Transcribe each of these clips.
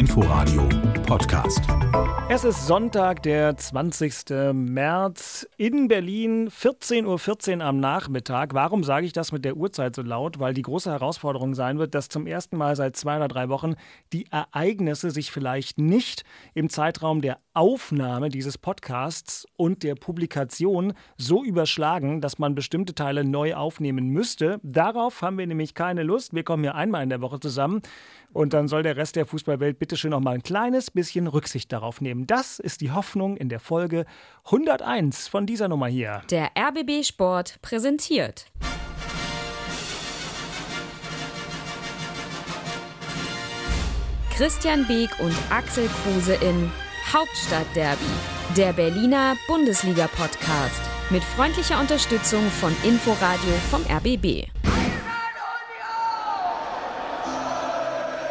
Inforadio Podcast. Es ist Sonntag, der 20. März in Berlin, 14.14 Uhr 14 am Nachmittag. Warum sage ich das mit der Uhrzeit so laut? Weil die große Herausforderung sein wird, dass zum ersten Mal seit zwei oder drei Wochen die Ereignisse sich vielleicht nicht im Zeitraum der Aufnahme dieses Podcasts und der Publikation so überschlagen, dass man bestimmte Teile neu aufnehmen müsste. Darauf haben wir nämlich keine Lust. Wir kommen hier einmal in der Woche zusammen und dann soll der Rest der Fußballwelt bitte schön noch mal ein kleines bisschen Rücksicht darauf nehmen. Das ist die Hoffnung in der Folge 101 von dieser Nummer hier. Der RBB Sport präsentiert. Christian Beek und Axel Kruse in Hauptstadtderby, der Berliner Bundesliga-Podcast mit freundlicher Unterstützung von Inforadio vom RBB.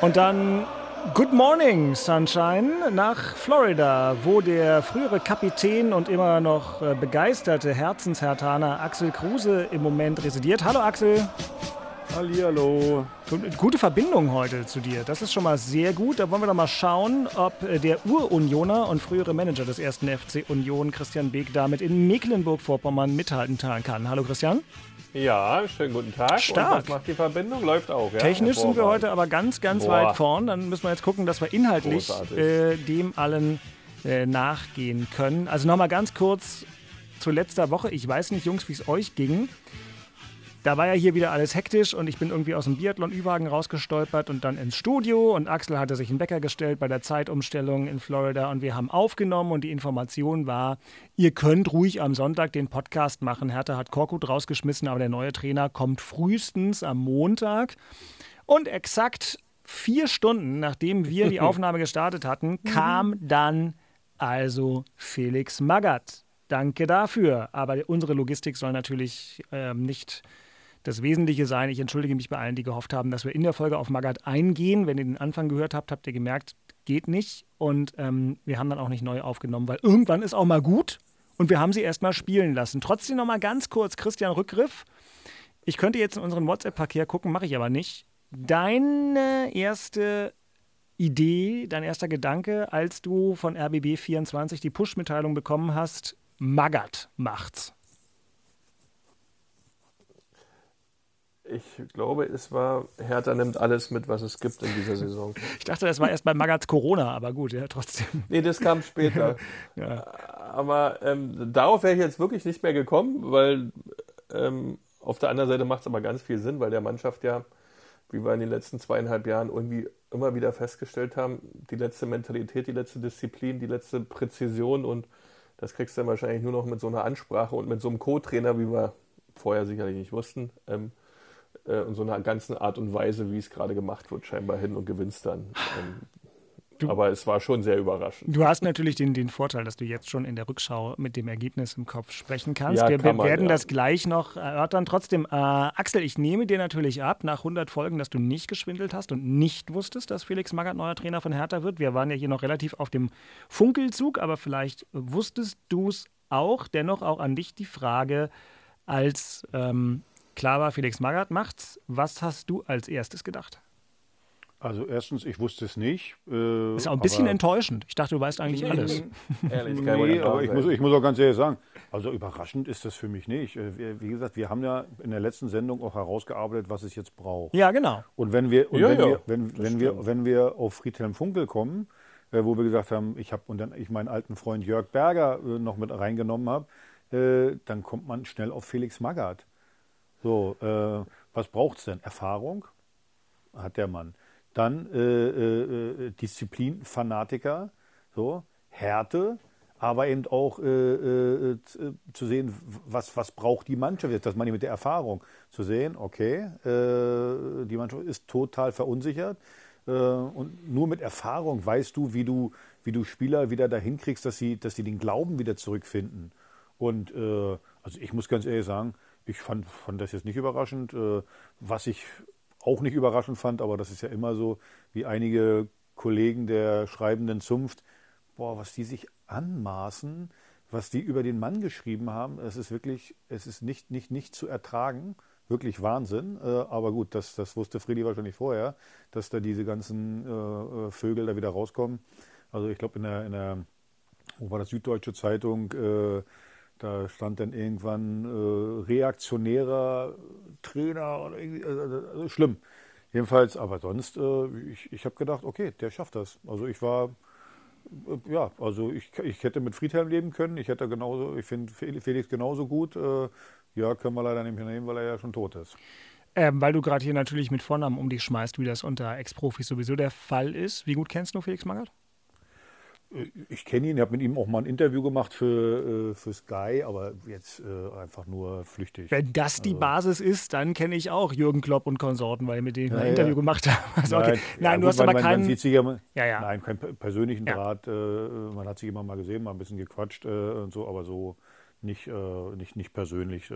Und dann Good Morning Sunshine nach Florida, wo der frühere Kapitän und immer noch äh, begeisterte Herzenshertaner Axel Kruse im Moment residiert. Hallo Axel. Hallihallo. Gute Verbindung heute zu dir. Das ist schon mal sehr gut. Da wollen wir doch mal schauen, ob äh, der Urunioner und frühere Manager des ersten FC Union, Christian Beek, damit in Mecklenburg-Vorpommern mithalten kann. Hallo Christian. Ja, schönen guten Tag. Stark. Und was macht die Verbindung? Läuft auch, ja? Technisch sind wir heute aber ganz, ganz Boah. weit vorn. Dann müssen wir jetzt gucken, dass wir inhaltlich äh, dem allen äh, nachgehen können. Also nochmal ganz kurz zu letzter Woche. Ich weiß nicht, Jungs, wie es euch ging. Da war ja hier wieder alles hektisch und ich bin irgendwie aus dem Biathlon-Ü-Wagen rausgestolpert und dann ins Studio und Axel hatte sich einen Wecker gestellt bei der Zeitumstellung in Florida und wir haben aufgenommen und die Information war, ihr könnt ruhig am Sonntag den Podcast machen. Hertha hat Korkut rausgeschmissen, aber der neue Trainer kommt frühestens am Montag. Und exakt vier Stunden, nachdem wir die Aufnahme gestartet hatten, kam dann also Felix Magath. Danke dafür. Aber unsere Logistik soll natürlich ähm, nicht das Wesentliche sein. Ich entschuldige mich bei allen, die gehofft haben, dass wir in der Folge auf Magath eingehen. Wenn ihr den Anfang gehört habt, habt ihr gemerkt, geht nicht. Und ähm, wir haben dann auch nicht neu aufgenommen, weil irgendwann ist auch mal gut. Und wir haben sie erst mal spielen lassen. Trotzdem noch mal ganz kurz, Christian Rückgriff. Ich könnte jetzt in unseren WhatsApp-Verkehr gucken, mache ich aber nicht. Deine erste Idee, dein erster Gedanke, als du von RBB24 die Push-Mitteilung bekommen hast, Magath macht's. Ich glaube, es war, Hertha nimmt alles mit, was es gibt in dieser Saison. Ich dachte, das war erst bei Magaths Corona, aber gut, ja, trotzdem. Nee, das kam später. Ja. Aber ähm, darauf wäre ich jetzt wirklich nicht mehr gekommen, weil ähm, auf der anderen Seite macht es aber ganz viel Sinn, weil der Mannschaft ja, wie wir in den letzten zweieinhalb Jahren irgendwie immer wieder festgestellt haben, die letzte Mentalität, die letzte Disziplin, die letzte Präzision und das kriegst du dann wahrscheinlich nur noch mit so einer Ansprache und mit so einem Co-Trainer, wie wir vorher sicherlich nicht wussten, ähm, äh, und so einer ganzen Art und Weise, wie es gerade gemacht wird, scheinbar hin und gewinnst dann. Ähm, Du- aber es war schon sehr überraschend. Du hast natürlich den, den Vorteil, dass du jetzt schon in der Rückschau mit dem Ergebnis im Kopf sprechen kannst. Ja, wir kann man, werden ja. das gleich noch erörtern. Trotzdem, äh, Axel, ich nehme dir natürlich ab, nach 100 Folgen, dass du nicht geschwindelt hast und nicht wusstest, dass Felix Magath neuer Trainer von Hertha wird. Wir waren ja hier noch relativ auf dem Funkelzug, aber vielleicht wusstest du es auch. Dennoch auch an dich die Frage, als ähm, klar war, Felix Magath macht's. Was hast du als erstes gedacht? Also erstens, ich wusste es nicht. Äh, Ist auch ein bisschen aber, enttäuschend. Ich dachte, du weißt eigentlich alles. Ehrlich, Nee, aber ich muss, ich muss auch ganz ehrlich sagen, also überraschend ist das für mich nicht. Äh, Wie gesagt, wir haben ja in der letzten Sendung auch herausgearbeitet, was es jetzt braucht. Ja, genau. Und wenn wir, und Ja, wenn, ja, wir, wenn, wenn, wir, wenn wir auf Friedhelm Funkel kommen, äh, wo wir gesagt haben, ich habe und dann ich meinen alten Freund Jörg Berger äh, noch mit reingenommen habe, äh, dann kommt man schnell auf Felix Magath. So, äh, was braucht's denn? Erfahrung hat der Mann. Dann äh, äh, äh, Disziplin, Fanatiker, so Härte, aber eben auch äh, äh, äh, zu sehen, was, was braucht die Mannschaft jetzt, das meine ich mit der Erfahrung, zu sehen, okay, äh, die Mannschaft ist total verunsichert äh, und nur mit Erfahrung weißt du, wie du, wie du Spieler wieder dahin kriegst, dass sie, dass sie den Glauben wieder zurückfinden. Und also ich muss ganz ehrlich sagen, ich fand, fand das jetzt nicht überraschend. Äh, was ich auch nicht überraschend fand, aber das ist ja immer so, wie einige Kollegen der schreibenden Zunft, boah, was die sich anmaßen, was die über den Mann geschrieben haben, es ist wirklich, es ist nicht, nicht, nicht zu ertragen. wirklich Wahnsinn. Äh, aber gut, das, das wusste Freddy wahrscheinlich vorher, dass da diese ganzen äh Vögel da wieder rauskommen. Also ich glaube in der, in der, wo war das, Süddeutsche Zeitung, äh, da stand dann irgendwann äh, reaktionärer Trainer oder irgendwie, also, also schlimm. Jedenfalls, aber sonst, äh, ich, ich habe gedacht, okay, der schafft das. Also ich war, äh, ja, also ich, ich hätte mit Friedhelm leben können. Ich hätte genauso, ich finde Felix genauso gut. Äh, ja, können wir leider nicht mehr nehmen, weil er ja schon tot ist. Ähm, weil du gerade hier natürlich mit Vornamen um dich schmeißt, wie das unter Ex-Profis sowieso der Fall ist. Wie gut kennst du Felix Magath? Ich kenne ihn, ich habe mit ihm auch mal ein Interview gemacht für, äh, für Sky, aber jetzt äh, einfach nur flüchtig. Wenn das die also. Basis ist, dann kenne ich auch Jürgen Klopp und Konsorten, weil ich mit denen ja, ein ja. Interview gemacht habe. Also, okay. Nein, nein ja, du gut, hast aber man, keinen. Man sich ja, ja, Nein, keinen persönlichen Draht. Äh, man hat sich immer mal gesehen, mal ein bisschen gequatscht äh, und so, aber so nicht, äh, nicht, nicht persönlich.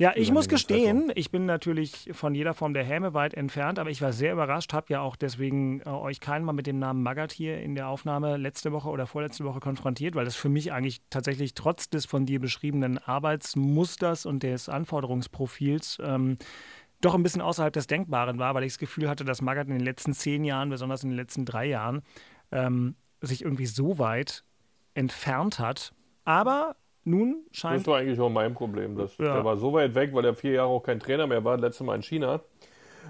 Ja, ich muss gestehen, ich bin natürlich von jeder Form der Häme weit entfernt, aber ich war sehr überrascht, habe ja auch deswegen äh, euch keinen Mal mit dem Namen Magath hier in der Aufnahme letzte Woche oder vorletzte Woche konfrontiert, weil das für mich eigentlich tatsächlich trotz des von dir beschriebenen Arbeitsmusters und des Anforderungsprofils ähm, doch ein bisschen außerhalb des Denkbaren war, weil ich das Gefühl hatte, dass Magath in den letzten zehn Jahren, besonders in den letzten drei Jahren, ähm, sich irgendwie so weit entfernt hat. Aber nun scheint. Das war eigentlich auch mein Problem. Das, ja. Der war so weit weg, weil er vier Jahre auch kein Trainer mehr war, letztes Mal in China.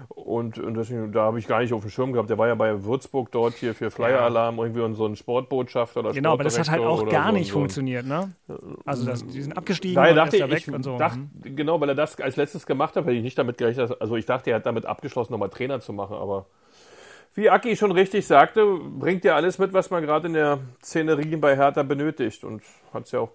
Und, und deswegen, da habe ich gar nicht auf dem Schirm gehabt. Der war ja bei Würzburg dort hier für Flyer Alarm irgendwie und so ein Sportbotschafter oder Genau, aber das hat halt auch gar so nicht so. funktioniert, ne? Also das, die sind abgestiegen Daher dachte ich, weg und so. Dachte, mhm. Genau, weil er das als letztes gemacht hat, hätte ich nicht damit gerechnet. Also ich dachte, er hat damit abgeschlossen, nochmal Trainer zu machen, aber wie Aki schon richtig sagte, bringt ja alles mit, was man gerade in der Szenerie bei Hertha benötigt und hat es ja auch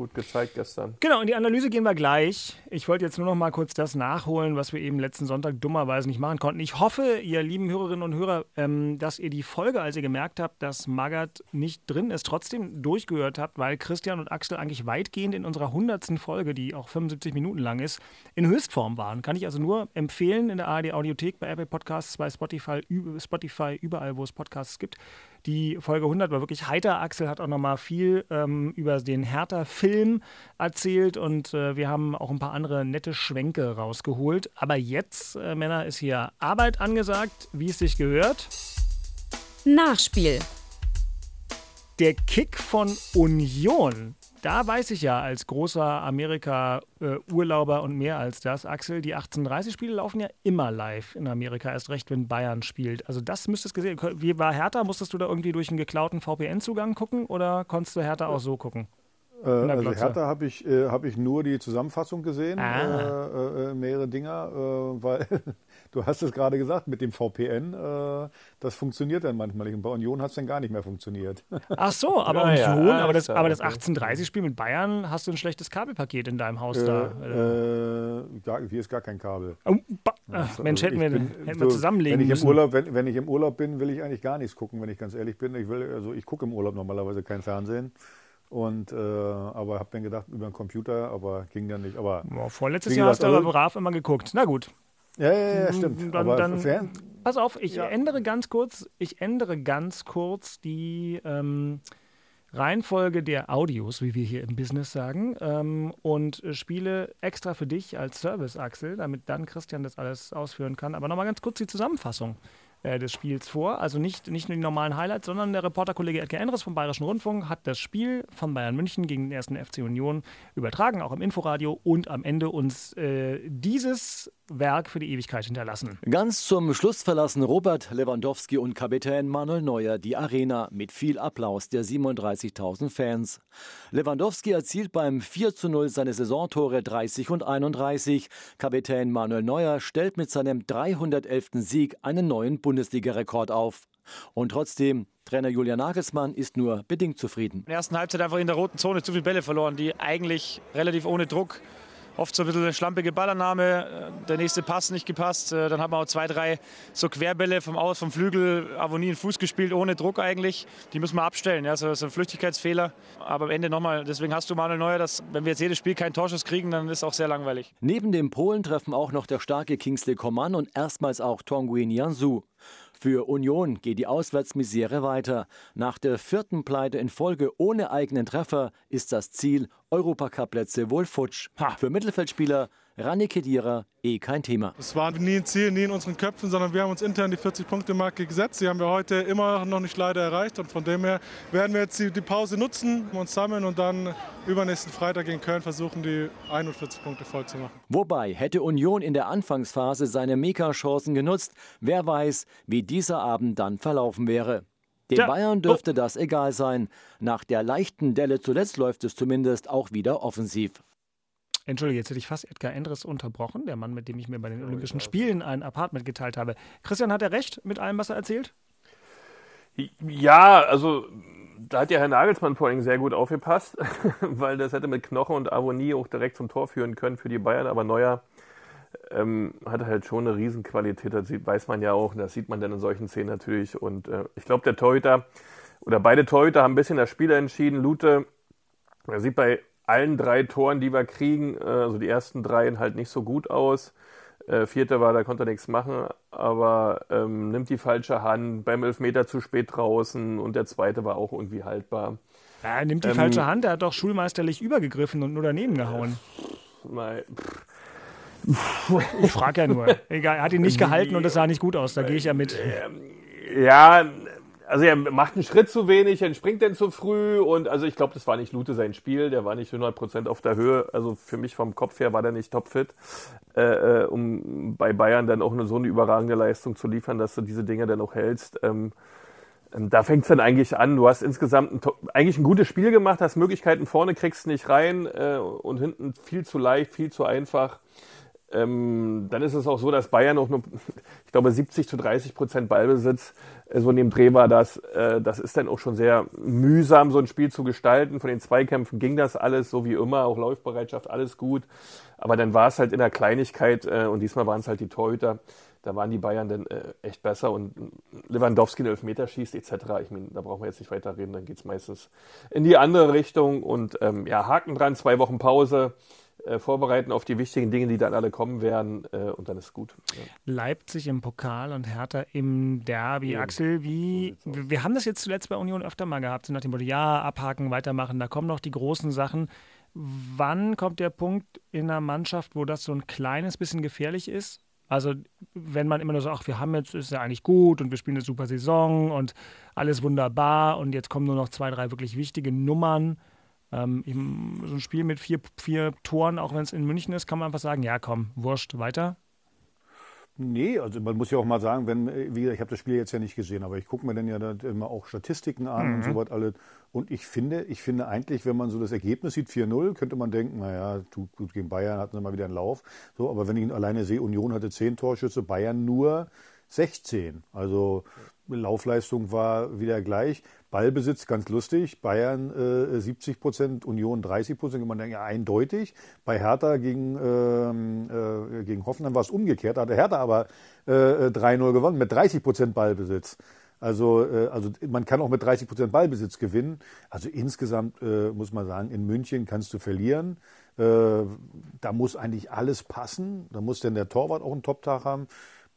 gut gezeigt gestern. Genau, in die Analyse gehen wir gleich. Ich wollte jetzt nur noch mal kurz das nachholen, was wir eben letzten Sonntag dummerweise nicht machen konnten. Ich hoffe, ihr lieben Hörerinnen und Hörer, ähm, dass ihr die Folge, als ihr gemerkt habt, dass Magath nicht drin ist, trotzdem durchgehört habt, weil Christian und Axel eigentlich weitgehend in unserer hundertsten Folge, die auch 75 Minuten lang ist, in Höchstform waren. Kann ich also nur empfehlen in der ARD Audiothek, bei Apple Podcasts, bei Spotify, Spotify überall, wo es Podcasts gibt. Die Folge 100 war wirklich heiter. Axel hat auch noch mal viel ähm, über den Hertha-Film erzählt und äh, wir haben auch ein paar andere nette Schwenke rausgeholt. Aber jetzt, äh, Männer, ist hier Arbeit angesagt, wie es sich gehört. Nachspiel. Der Kick von Union da weiß ich ja als großer Amerika-Urlauber äh, und mehr als das, Axel, die 1830-Spiele laufen ja immer live in Amerika, erst recht, wenn Bayern spielt. Also das müsstest du gesehen. Wie war Hertha? Musstest du da irgendwie durch einen geklauten VPN-Zugang gucken oder konntest du Hertha auch so gucken? Äh, also Hertha habe ich, äh, hab ich nur die Zusammenfassung gesehen, ah. äh, äh mehrere Dinger, äh, weil du hast es gerade gesagt, mit dem VPN, äh, das funktioniert dann manchmal nicht. Und bei Union hat es dann gar nicht mehr funktioniert. Ach so, aber ja, Union, ja, aber das, aber das 1830-Spiel mit Bayern hast du ein schlechtes Kabelpaket in deinem Haus da. Äh, hier ist gar kein Kabel. Oh, Ach, Mensch, hätten wir, bin, hätten wir zusammenlegen wenn ich müssen. Im Urlaub, wenn, wenn, ich im Urlaub bin, will ich eigentlich gar nichts gucken, wenn ich ganz ehrlich bin. Ich, will, also ich gucke im Urlaub normalerweise kein Fernsehen. Und, äh, aber habe dann gedacht, über den Computer, aber ging dann nicht. Aber, Boah, vorletztes Jahr hast du aber also brav immer geguckt. Na gut. Ja, ja, ja, stimmt. Dann, dann, pass auf, ich ja. ändere ganz kurz, ich ändere ganz kurz die ähm, Reihenfolge der Audios, wie wir hier im Business sagen, ähm, und spiele extra für dich als Service, Axel, damit dann Christian das alles ausführen kann. Aber nochmal ganz kurz die Zusammenfassung des Spiels vor. Also nicht, nicht nur die normalen Highlights, sondern der Reporterkollege Edgar Endres vom Bayerischen Rundfunk hat das Spiel von Bayern München gegen den ersten FC Union übertragen, auch im Inforadio und am Ende uns äh, dieses Werk für die Ewigkeit hinterlassen. Ganz zum Schluss verlassen Robert Lewandowski und Kapitän Manuel Neuer die Arena mit viel Applaus der 37.000 Fans. Lewandowski erzielt beim 4 zu 0 seine Saisontore 30 und 31. Kapitän Manuel Neuer stellt mit seinem 311. Sieg einen neuen Bundesliga-Rekord auf. Und trotzdem, Trainer Julian Nagelsmann ist nur bedingt zufrieden. In der ersten Halbzeit einfach in der roten Zone zu viele Bälle verloren, die eigentlich relativ ohne Druck oft so ein bisschen eine schlampige Ballannahme, äh, der nächste Pass nicht gepasst. Äh, dann haben wir auch zwei, drei so Querbälle vom Aus, vom Flügel, Avonie in Fuß gespielt, ohne Druck eigentlich. Die müssen wir abstellen. Ja, das ist ein Flüchtigkeitsfehler. Aber am Ende nochmal, deswegen hast du Manuel Neuer, dass wenn wir jetzt jedes Spiel keinen Torschuss kriegen, dann ist es auch sehr langweilig. Neben dem Polen treffen auch noch der starke Kingsley Coman und erstmals auch Tonguin Jansu. Für Union geht die Auswärtsmisere weiter. Nach der vierten Pleite in Folge ohne eigenen Treffer ist das Ziel Europacup-Plätze wohl futsch. Ha. Für Mittelfeldspieler Rani Kedira eh kein Thema. Es war nie ein Ziel, nie in unseren Köpfen, sondern wir haben uns intern die 40-Punkte-Marke gesetzt. Die haben wir heute immer noch nicht leider erreicht. Und von dem her werden wir jetzt die, die Pause nutzen, uns sammeln und dann übernächsten Freitag gegen Köln versuchen, die 41 Punkte voll zu machen. Wobei hätte Union in der Anfangsphase seine Mega-Chancen genutzt, wer weiß, wie dieser Abend dann verlaufen wäre. Den Tja, Bayern dürfte das egal sein. Nach der leichten Delle zuletzt läuft es zumindest auch wieder offensiv. Entschuldige, jetzt hätte ich fast Edgar Endres unterbrochen, der Mann, mit dem ich mir bei den Olympischen Spielen ein Apartment geteilt habe. Christian, hat er recht mit allem, was er erzählt? Ja, also da hat ja Herr Nagelsmann vor allem sehr gut aufgepasst, weil das hätte mit Knoche und Avonie auch direkt zum Tor führen können für die Bayern, aber Neuer ähm, hat halt schon eine Riesenqualität, das sieht, weiß man ja auch, das sieht man dann in solchen Szenen natürlich und äh, ich glaube, der Torhüter oder beide Torhüter haben ein bisschen das Spiel entschieden. Lute, er sieht bei allen drei Toren, die wir kriegen, äh, also die ersten dreien halt nicht so gut aus. Äh, vierte war, da konnte er nichts machen, aber ähm, nimmt die falsche Hand, beim Elfmeter zu spät draußen und der zweite war auch irgendwie haltbar. Ja, er nimmt die Ähm, falsche Hand, er hat doch schulmeisterlich übergegriffen und nur daneben gehauen. Mal, Ich frage ja nur. Egal, er hat ihn nicht gehalten und es sah nicht gut aus, da gehe ich ja mit. Ja, also er macht einen Schritt zu wenig, er springt dann zu früh und also ich glaube, das war nicht Lute sein Spiel, der war nicht 100% auf der Höhe, also für mich vom Kopf her war der nicht topfit, äh, äh, um bei Bayern dann auch eine, so eine überragende Leistung zu liefern, dass du diese Dinge dann auch hältst. Ähm, ähm, da fängt es dann eigentlich an, du hast insgesamt ein, eigentlich ein gutes Spiel gemacht, hast Möglichkeiten vorne, kriegst nicht rein äh, und hinten viel zu leicht, viel zu einfach. Ähm, dann ist es auch so, dass Bayern auch nur, ich glaube, 70 zu 30 Prozent Ballbesitz, so in dem Dreh war das. Äh, das ist dann auch schon sehr mühsam, so ein Spiel zu gestalten. Von den Zweikämpfen ging das alles so wie immer, auch Laufbereitschaft, alles gut. Aber dann war es halt in der Kleinigkeit äh, und diesmal waren es halt die Torhüter. Da waren die Bayern dann äh, echt besser und Lewandowski einen Elfmeter schießt etc. Ich meine, da brauchen wir jetzt nicht weiter reden, dann geht's meistens in die andere Richtung. Und ähm, ja, Haken dran, zwei Wochen Pause äh, vorbereiten auf die wichtigen Dinge, die dann alle kommen werden äh, und dann ist gut. Ja. Leipzig im Pokal und Hertha im Derby. Ja, Axel, wie, wir haben das jetzt zuletzt bei Union öfter mal gehabt, so nach dem Motto, ja, abhaken, weitermachen, da kommen noch die großen Sachen. Wann kommt der Punkt in einer Mannschaft, wo das so ein kleines bisschen gefährlich ist? Also, wenn man immer nur so, ach, wir haben jetzt, ist ja eigentlich gut und wir spielen eine super Saison und alles wunderbar und jetzt kommen nur noch zwei, drei wirklich wichtige Nummern. Ähm, so ein Spiel mit vier, vier Toren, auch wenn es in München ist, kann man einfach sagen, ja, komm, wurscht, weiter. Nee, also man muss ja auch mal sagen, wenn, äh, wie gesagt, ich habe das Spiel jetzt ja nicht gesehen, aber ich gucke mir dann ja dann immer auch Statistiken an und so was alles. Und ich finde, ich finde eigentlich, wenn man so das Ergebnis sieht, 4-0, könnte man denken, naja, tut gut gegen Bayern hatten sie mal wieder einen Lauf. So, aber wenn ich alleine sehe, Union hatte 10 Torschüsse, Bayern nur 16. Also Laufleistung war wieder gleich. Ballbesitz ganz lustig. Bayern äh, 70 Prozent, Union 30 Prozent. Man denkt ja eindeutig. Bei Hertha gegen, ähm, äh, gegen Hoffenheim war es umgekehrt. Da hatte Hertha aber äh, 3-0 gewonnen mit 30 Prozent Ballbesitz. Also, äh, also man kann auch mit 30 Prozent Ballbesitz gewinnen. Also insgesamt äh, muss man sagen, in München kannst du verlieren. Äh, da muss eigentlich alles passen. Da muss denn der Torwart auch einen Top-Tag haben.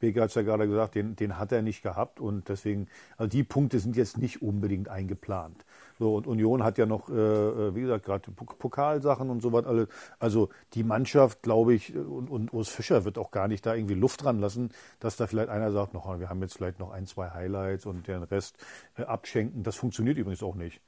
Beke hat es ja gerade gesagt, den, den hat er nicht gehabt und deswegen, also die Punkte sind jetzt nicht unbedingt eingeplant. So, und Union hat ja noch, äh, wie gesagt, gerade Pok- Pokalsachen und so was. Also die Mannschaft, glaube ich, und, und Urs Fischer wird auch gar nicht da irgendwie Luft dran lassen, dass da vielleicht einer sagt, noch, wir haben jetzt vielleicht noch ein, zwei Highlights und den Rest äh, abschenken. Das funktioniert übrigens auch nicht.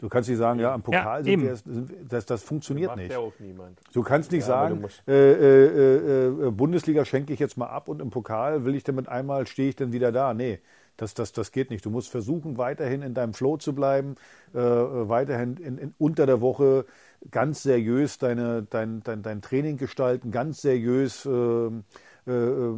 Du kannst nicht sagen, ja, am Pokal Ja, sind wir, sind, das, das funktioniert Macht nicht. ja auch niemand. Du kannst nicht Ja, sagen, musst- äh, äh, äh, Bundesliga schenke ich jetzt mal ab und im Pokal will ich damit einmal, stehe ich dann wieder da. Nee, das, das, das geht nicht. Du musst versuchen, weiterhin in deinem Flow zu bleiben, äh, äh, weiterhin in, in, unter der Woche ganz seriös deine, dein, dein, dein Training gestalten, ganz seriös äh, äh, äh,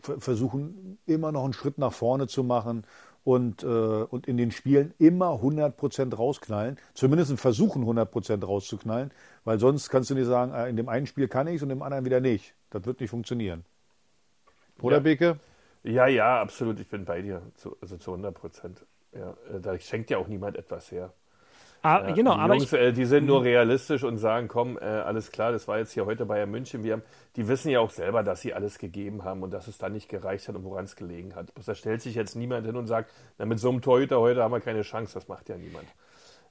ver- versuchen, immer noch einen Schritt nach vorne zu machen und, äh, und in den Spielen immer 100% rausknallen, zumindest versuchen 100% rauszuknallen, weil sonst kannst du nicht sagen, äh, in dem einen Spiel kann ich und im anderen wieder nicht. Das wird nicht funktionieren. Oder Ja. Beke? Ja, ja, absolut. Ich bin bei dir. Zu, also zu 100 Prozent. Ja, äh, da schenkt ja auch niemand etwas her. Ah, genau, die aber Jungs, ich, äh, die sind nur realistisch und sagen, komm, äh, alles klar, das war jetzt hier heute Bayern München. Wir haben, die wissen ja auch selber, dass sie alles gegeben haben und dass es dann nicht gereicht hat und woran es gelegen hat. Da stellt sich jetzt niemand hin und sagt, na, mit so einem Torhüter heute haben wir keine Chance. Das macht ja niemand.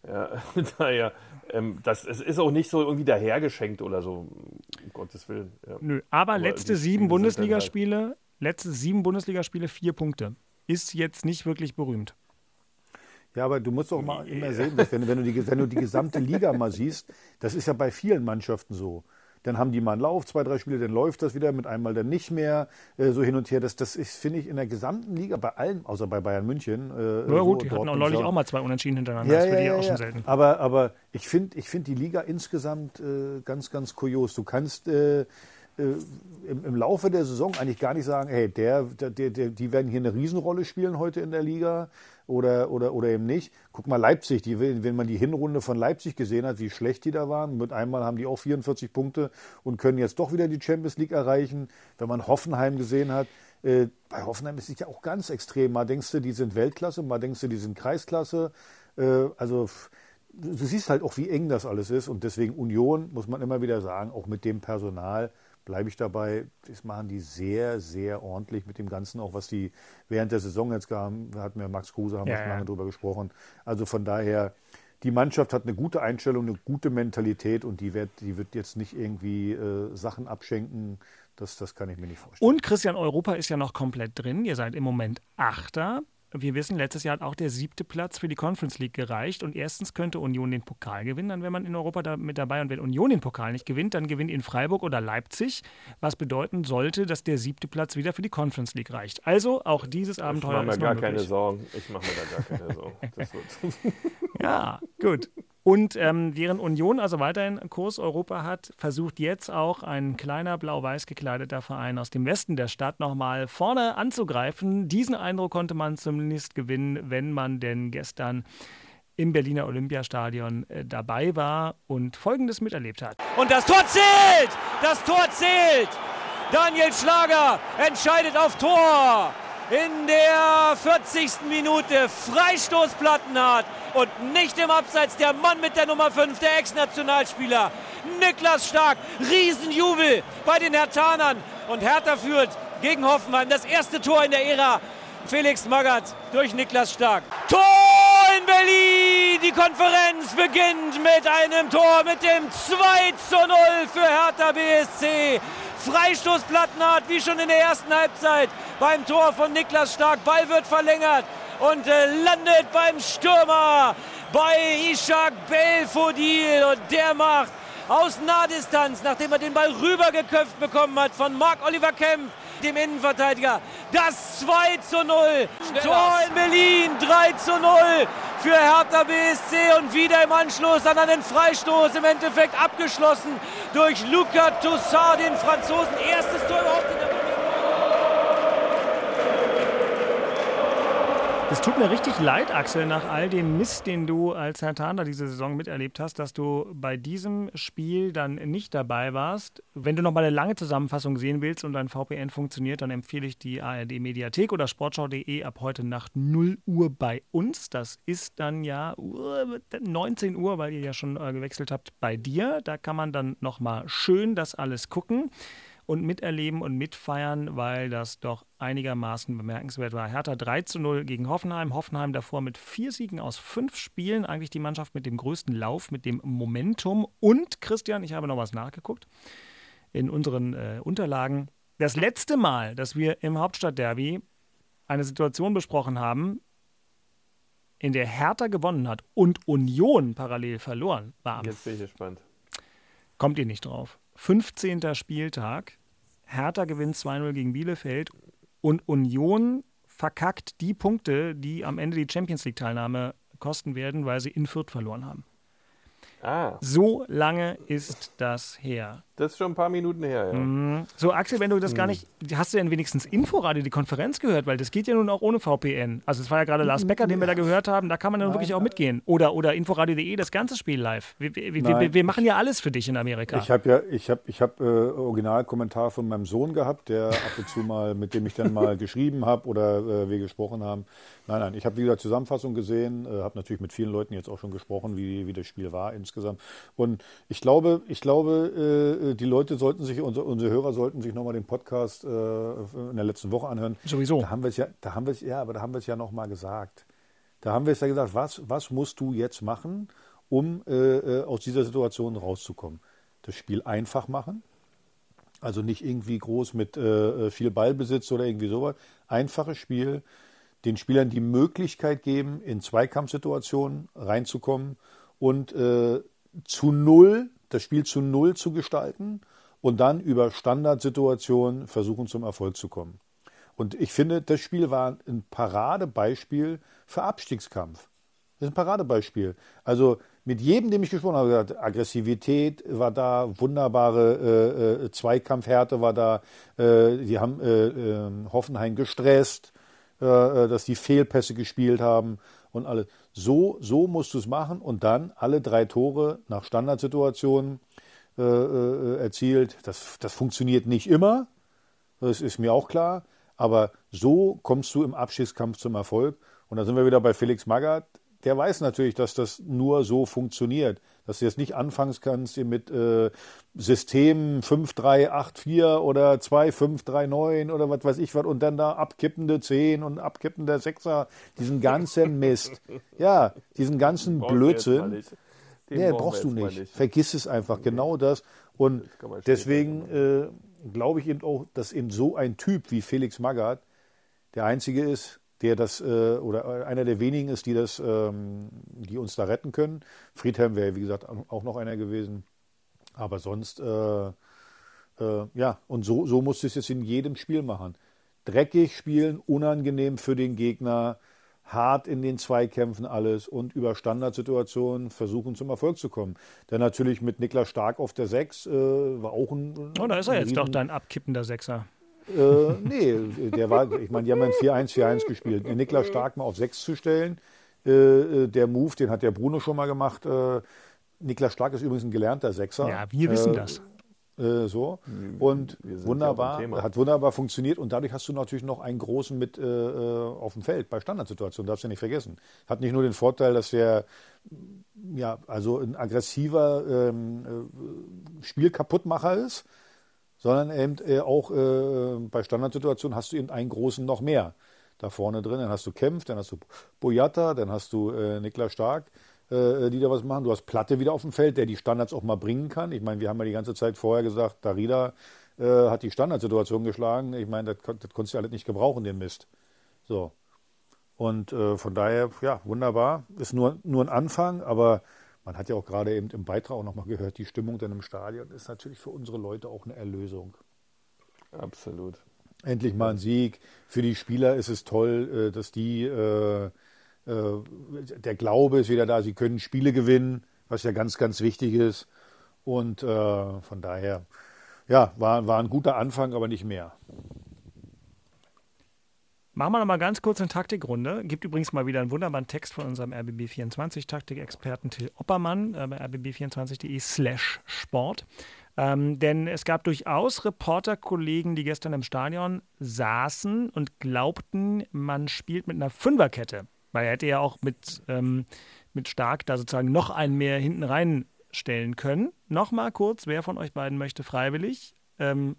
Ja, daher, ähm, das, es ist auch nicht so irgendwie dahergeschenkt oder so, um Gottes Willen. Ja. nö, aber, Aber letzte sieben dann Bundesligaspiele, letzte sieben Bundesligaspiele, vier Punkte. Ist jetzt nicht wirklich berühmt. Ja, aber du musst doch mal immer sehen, dass wenn, du- wenn, du die, wenn du die gesamte Liga mal siehst, das ist ja bei vielen Mannschaften so. Dann haben die mal einen Lauf, zwei, drei Spiele, dann läuft das wieder, mit einmal dann nicht mehr, äh, so hin und her. Das, das ist, finde ich, in der gesamten Liga, bei allen, außer bei Bayern München. Äh, Ja so, gut, die hatten auch neulich auch mal zwei Unentschieden hintereinander. Ja, das für ja, ja, auch schon selten. Aber, aber ich finde ich find die Liga insgesamt äh, ganz, ganz kurios. Du kannst äh, äh, im, im Laufe der Saison eigentlich gar nicht sagen, hey, der, der, der, die werden hier eine Riesenrolle spielen heute in der Liga oder, oder, oder eben nicht. Guck mal, Leipzig, die, wenn man die Hinrunde von Leipzig gesehen hat, wie schlecht die da waren, mit einmal haben die auch 44 Punkte und können jetzt doch wieder die Champions League erreichen. Wenn man Hoffenheim gesehen hat, äh, bei Hoffenheim ist es ja auch ganz extrem. Mal denkst du, die sind Weltklasse, mal denkst du, die sind Kreisklasse. Äh, also du siehst halt auch, wie eng das alles ist. Und deswegen Union, muss man immer wieder sagen, auch mit dem Personal bleibe ich dabei. Das machen die sehr, sehr ordentlich mit dem Ganzen, auch was die während der Saison jetzt gaben. Da hatten wir Max Kruse, haben wir Ja, schon ja. lange drüber gesprochen. Also von daher, die Mannschaft hat eine gute Einstellung, eine gute Mentalität und die wird, die wird jetzt nicht irgendwie äh, Sachen abschenken. Das, das kann ich mir nicht vorstellen. Und Christian, Europa ist ja noch komplett drin. Ihr seid im Moment Achter. Wir wissen, letztes Jahr hat auch der siebte Platz für die Conference League gereicht. Und erstens könnte Union den Pokal gewinnen, dann wäre man in Europa da mit dabei. Und wenn Union den Pokal nicht gewinnt, dann gewinnt in Freiburg oder Leipzig, was bedeuten sollte, dass der siebte Platz wieder für die Conference League reicht. Also auch dieses Ich Abenteuer mache mir gar möglich. keine Sorgen. Ich mache mir da gar keine Sorgen. Ja, gut. Und ähm, während Union also weiterhin Kurs Europa hat, versucht jetzt auch ein kleiner blau-weiß gekleideter Verein aus dem Westen der Stadt nochmal vorne anzugreifen. Diesen Eindruck konnte man zumindest gewinnen, wenn man denn gestern im Berliner Olympiastadion äh, dabei war und Folgendes miterlebt hat. Und das Tor zählt! Das Tor zählt! Daniel Schlager entscheidet auf Tor. In der 40. Minute Freistoßplatten hat und nicht im Abseits der Mann mit der Nummer 5, der Ex-Nationalspieler Niklas Stark. Riesenjubel bei den Herthanern und Hertha führt gegen Hoffenheim das erste Tor in der Ära. Felix Magath durch Niklas Stark. Tor in Berlin! Die Konferenz beginnt mit einem Tor mit dem 2 zu 0 für Hertha BSC. Freistoßplatten hat, wie schon in der ersten Halbzeit beim Tor von Niklas Stark. Ball wird verlängert und äh, landet beim Stürmer, bei Ishak Belfodil. Und der macht aus Nahdistanz, nachdem er den Ball rübergeköpft bekommen hat von Marc-Oliver Kempf, dem Innenverteidiger. Das 2 zu 0. Tor in Berlin, 3 zu 0 für Hertha BSC und wieder im Anschluss an einen Freistoß im Endeffekt abgeschlossen durch Luca Toussaint, den Franzosen. Erstes Tor überhaupt in der Es tut mir richtig leid, Axel, nach all dem Mist, den du als Hertaner diese Saison miterlebt hast, dass du bei diesem Spiel dann nicht dabei warst. Wenn du noch mal eine lange Zusammenfassung sehen willst und dein VPN funktioniert, dann empfehle ich die ARD Mediathek oder sportschau.de ab heute Nacht 0 Uhr bei uns. Das ist dann ja Uhr- 19 Uhr, weil ihr ja schon äh, gewechselt habt bei dir. Da kann man dann noch mal schön das alles gucken und miterleben und mitfeiern, weil das doch einigermaßen bemerkenswert war. Hertha 3 zu 0 gegen Hoffenheim. Hoffenheim davor mit vier Siegen aus fünf Spielen. Eigentlich die Mannschaft mit dem größten Lauf, mit dem Momentum. Und Christian, ich habe noch was nachgeguckt in unseren äh, Unterlagen. Das letzte Mal, dass wir im Hauptstadtderby eine Situation besprochen haben, in der Hertha gewonnen hat und Union parallel verloren, war Jetzt bin ich gespannt. Kommt ihr nicht drauf. 15. Spieltag. Hertha gewinnt 2-0 gegen Bielefeld und Union verkackt die Punkte, die am Ende die Champions League-Teilnahme kosten werden, weil sie in Fürth verloren haben. Ah, So lange ist das her. Das ist schon ein paar Minuten her, ja. Mhm. So, Axel, wenn du das gar nicht, hast du denn wenigstens Inforadio, die Konferenz gehört? Weil das geht ja nun auch ohne VPN. Also es war ja gerade Lars Becker, den wir da gehört haben, da kann man dann wirklich auch mitgehen. Oder, oder inforadio.de, das ganze Spiel live. Wir, wir, wir, wir machen ja alles für dich in Amerika. Ich habe ja, ich habe, ich habe äh, Originalkommentar von meinem Sohn gehabt, der ab und zu mal, mit dem ich dann mal geschrieben habe oder äh, wir gesprochen haben. Nein, nein, ich habe wie gesagt Zusammenfassung gesehen, äh, habe natürlich mit vielen Leuten jetzt auch schon gesprochen, wie, wie das Spiel war insgesamt. Und ich glaube, ich glaube, äh, die Leute sollten sich, unsere, unsere Hörer sollten sich nochmal den Podcast äh, in der letzten Woche anhören. Sowieso. Da haben wir es ja, da haben wir es, ja, aber da haben wir es ja nochmal gesagt. Da haben wir es ja gesagt, was, was musst du jetzt machen, um äh, äh, aus dieser Situation rauszukommen? Das Spiel einfach machen. Also nicht irgendwie groß mit äh, viel Ballbesitz oder irgendwie sowas. Einfaches Spiel, den Spielern die Möglichkeit geben, in Zweikampfsituationen reinzukommen und äh, zu null, das Spiel zu null zu gestalten und dann über Standardsituationen versuchen zum Erfolg zu kommen. Und ich finde, das Spiel war ein Paradebeispiel für Abstiegskampf. Das ist ein Paradebeispiel. Also mit jedem, dem ich gesprochen habe, gesagt, Aggressivität war da, wunderbare äh, äh, Zweikampfhärte war da. Äh, die haben äh, äh, Hoffenheim gestresst, äh, dass die Fehlpässe gespielt haben und alles. So, so musst du es machen und dann alle drei Tore nach Standardsituationen erzielt. Das, das funktioniert nicht immer, das ist mir auch klar. Aber so kommst du im Abschiedskampf zum Erfolg. Und da sind wir wieder bei Felix Magath. Der weiß natürlich, dass das nur so funktioniert. Dass du jetzt nicht anfangen kannst mit äh, Systemen 5384 oder 2539 oder was weiß ich was und dann da abkippende 10 und abkippende 6er, diesen ganzen Mist. Ja, diesen ganzen Blödsinn. Nee, brauchst du nicht. nicht. Vergiss es einfach, genau das. Und das deswegen äh, glaube ich eben auch, dass eben so ein Typ wie Felix Magath der einzige ist, der das äh, oder einer der wenigen ist, die das, ähm, die uns da retten können. Friedhelm wäre wie gesagt auch noch einer gewesen, aber sonst äh, äh, ja und so so musst du es jetzt in jedem Spiel machen. Dreckig spielen, unangenehm für den Gegner, hart in den Zweikämpfen alles und über Standardsituationen versuchen zum Erfolg zu kommen. Denn natürlich mit Niklas Stark auf der 6 äh, war auch ein. Oh, da ist er jetzt doch dein abkippender Sechser. Äh, nee, der war, ich meine, die haben ein 4-1-4-1 gespielt. Niklas Stark mal auf 6 zu stellen, äh, äh, der Move, den hat der Bruno schon mal gemacht. Äh, Niklas Stark ist übrigens ein gelernter Sechser. Ja, wir wissen äh, das. Äh, so und wunderbar, ja hat wunderbar funktioniert und dadurch hast du natürlich noch einen großen mit auf dem Feld bei Standardsituationen, darfst du nicht vergessen. Hat nicht nur den Vorteil, dass er ja also ein aggressiver ähm, Spielkaputtmacher ist, sondern eben äh, auch äh, bei Standardsituationen hast du eben einen großen noch mehr da vorne drin. Dann hast du Kempf, dann hast du Boyata, dann hast du äh, Niklas Stark, äh, die da was machen. Du hast Platte wieder auf dem Feld, der die Standards auch mal bringen kann. Ich meine, wir haben ja die ganze Zeit vorher gesagt, Darida äh, hat die Standardsituation geschlagen. Ich meine, das, das konntest du alles nicht gebrauchen, den Mist. So. Und äh, von daher, ja, wunderbar. Ist nur, nur ein Anfang, aber man hat ja auch gerade eben im Beitrag auch nochmal gehört, die Stimmung dann im Stadion ist natürlich für unsere Leute auch eine Erlösung. Absolut. Endlich mal ein Sieg. Für die Spieler ist es toll, äh, dass die, äh, äh, der Glaube ist wieder da, sie können Spiele gewinnen, was ja ganz, ganz wichtig ist. Und von daher, ja, war, war ein guter Anfang, aber nicht mehr. Machen wir noch mal ganz kurz eine Taktikrunde. Gibt übrigens mal wieder einen wunderbaren Text von unserem RBB24-Taktikexperten Till Oppermann äh, bei rbb24.de slash Sport. Ähm, denn es gab durchaus Reporterkollegen, die gestern im Stadion saßen und glaubten, man spielt mit einer Fünferkette. Weil er hätte ja auch mit, ähm, mit Stark da sozusagen noch einen mehr hinten reinstellen können. Nochmal kurz, wer von euch beiden möchte freiwillig? Ähm,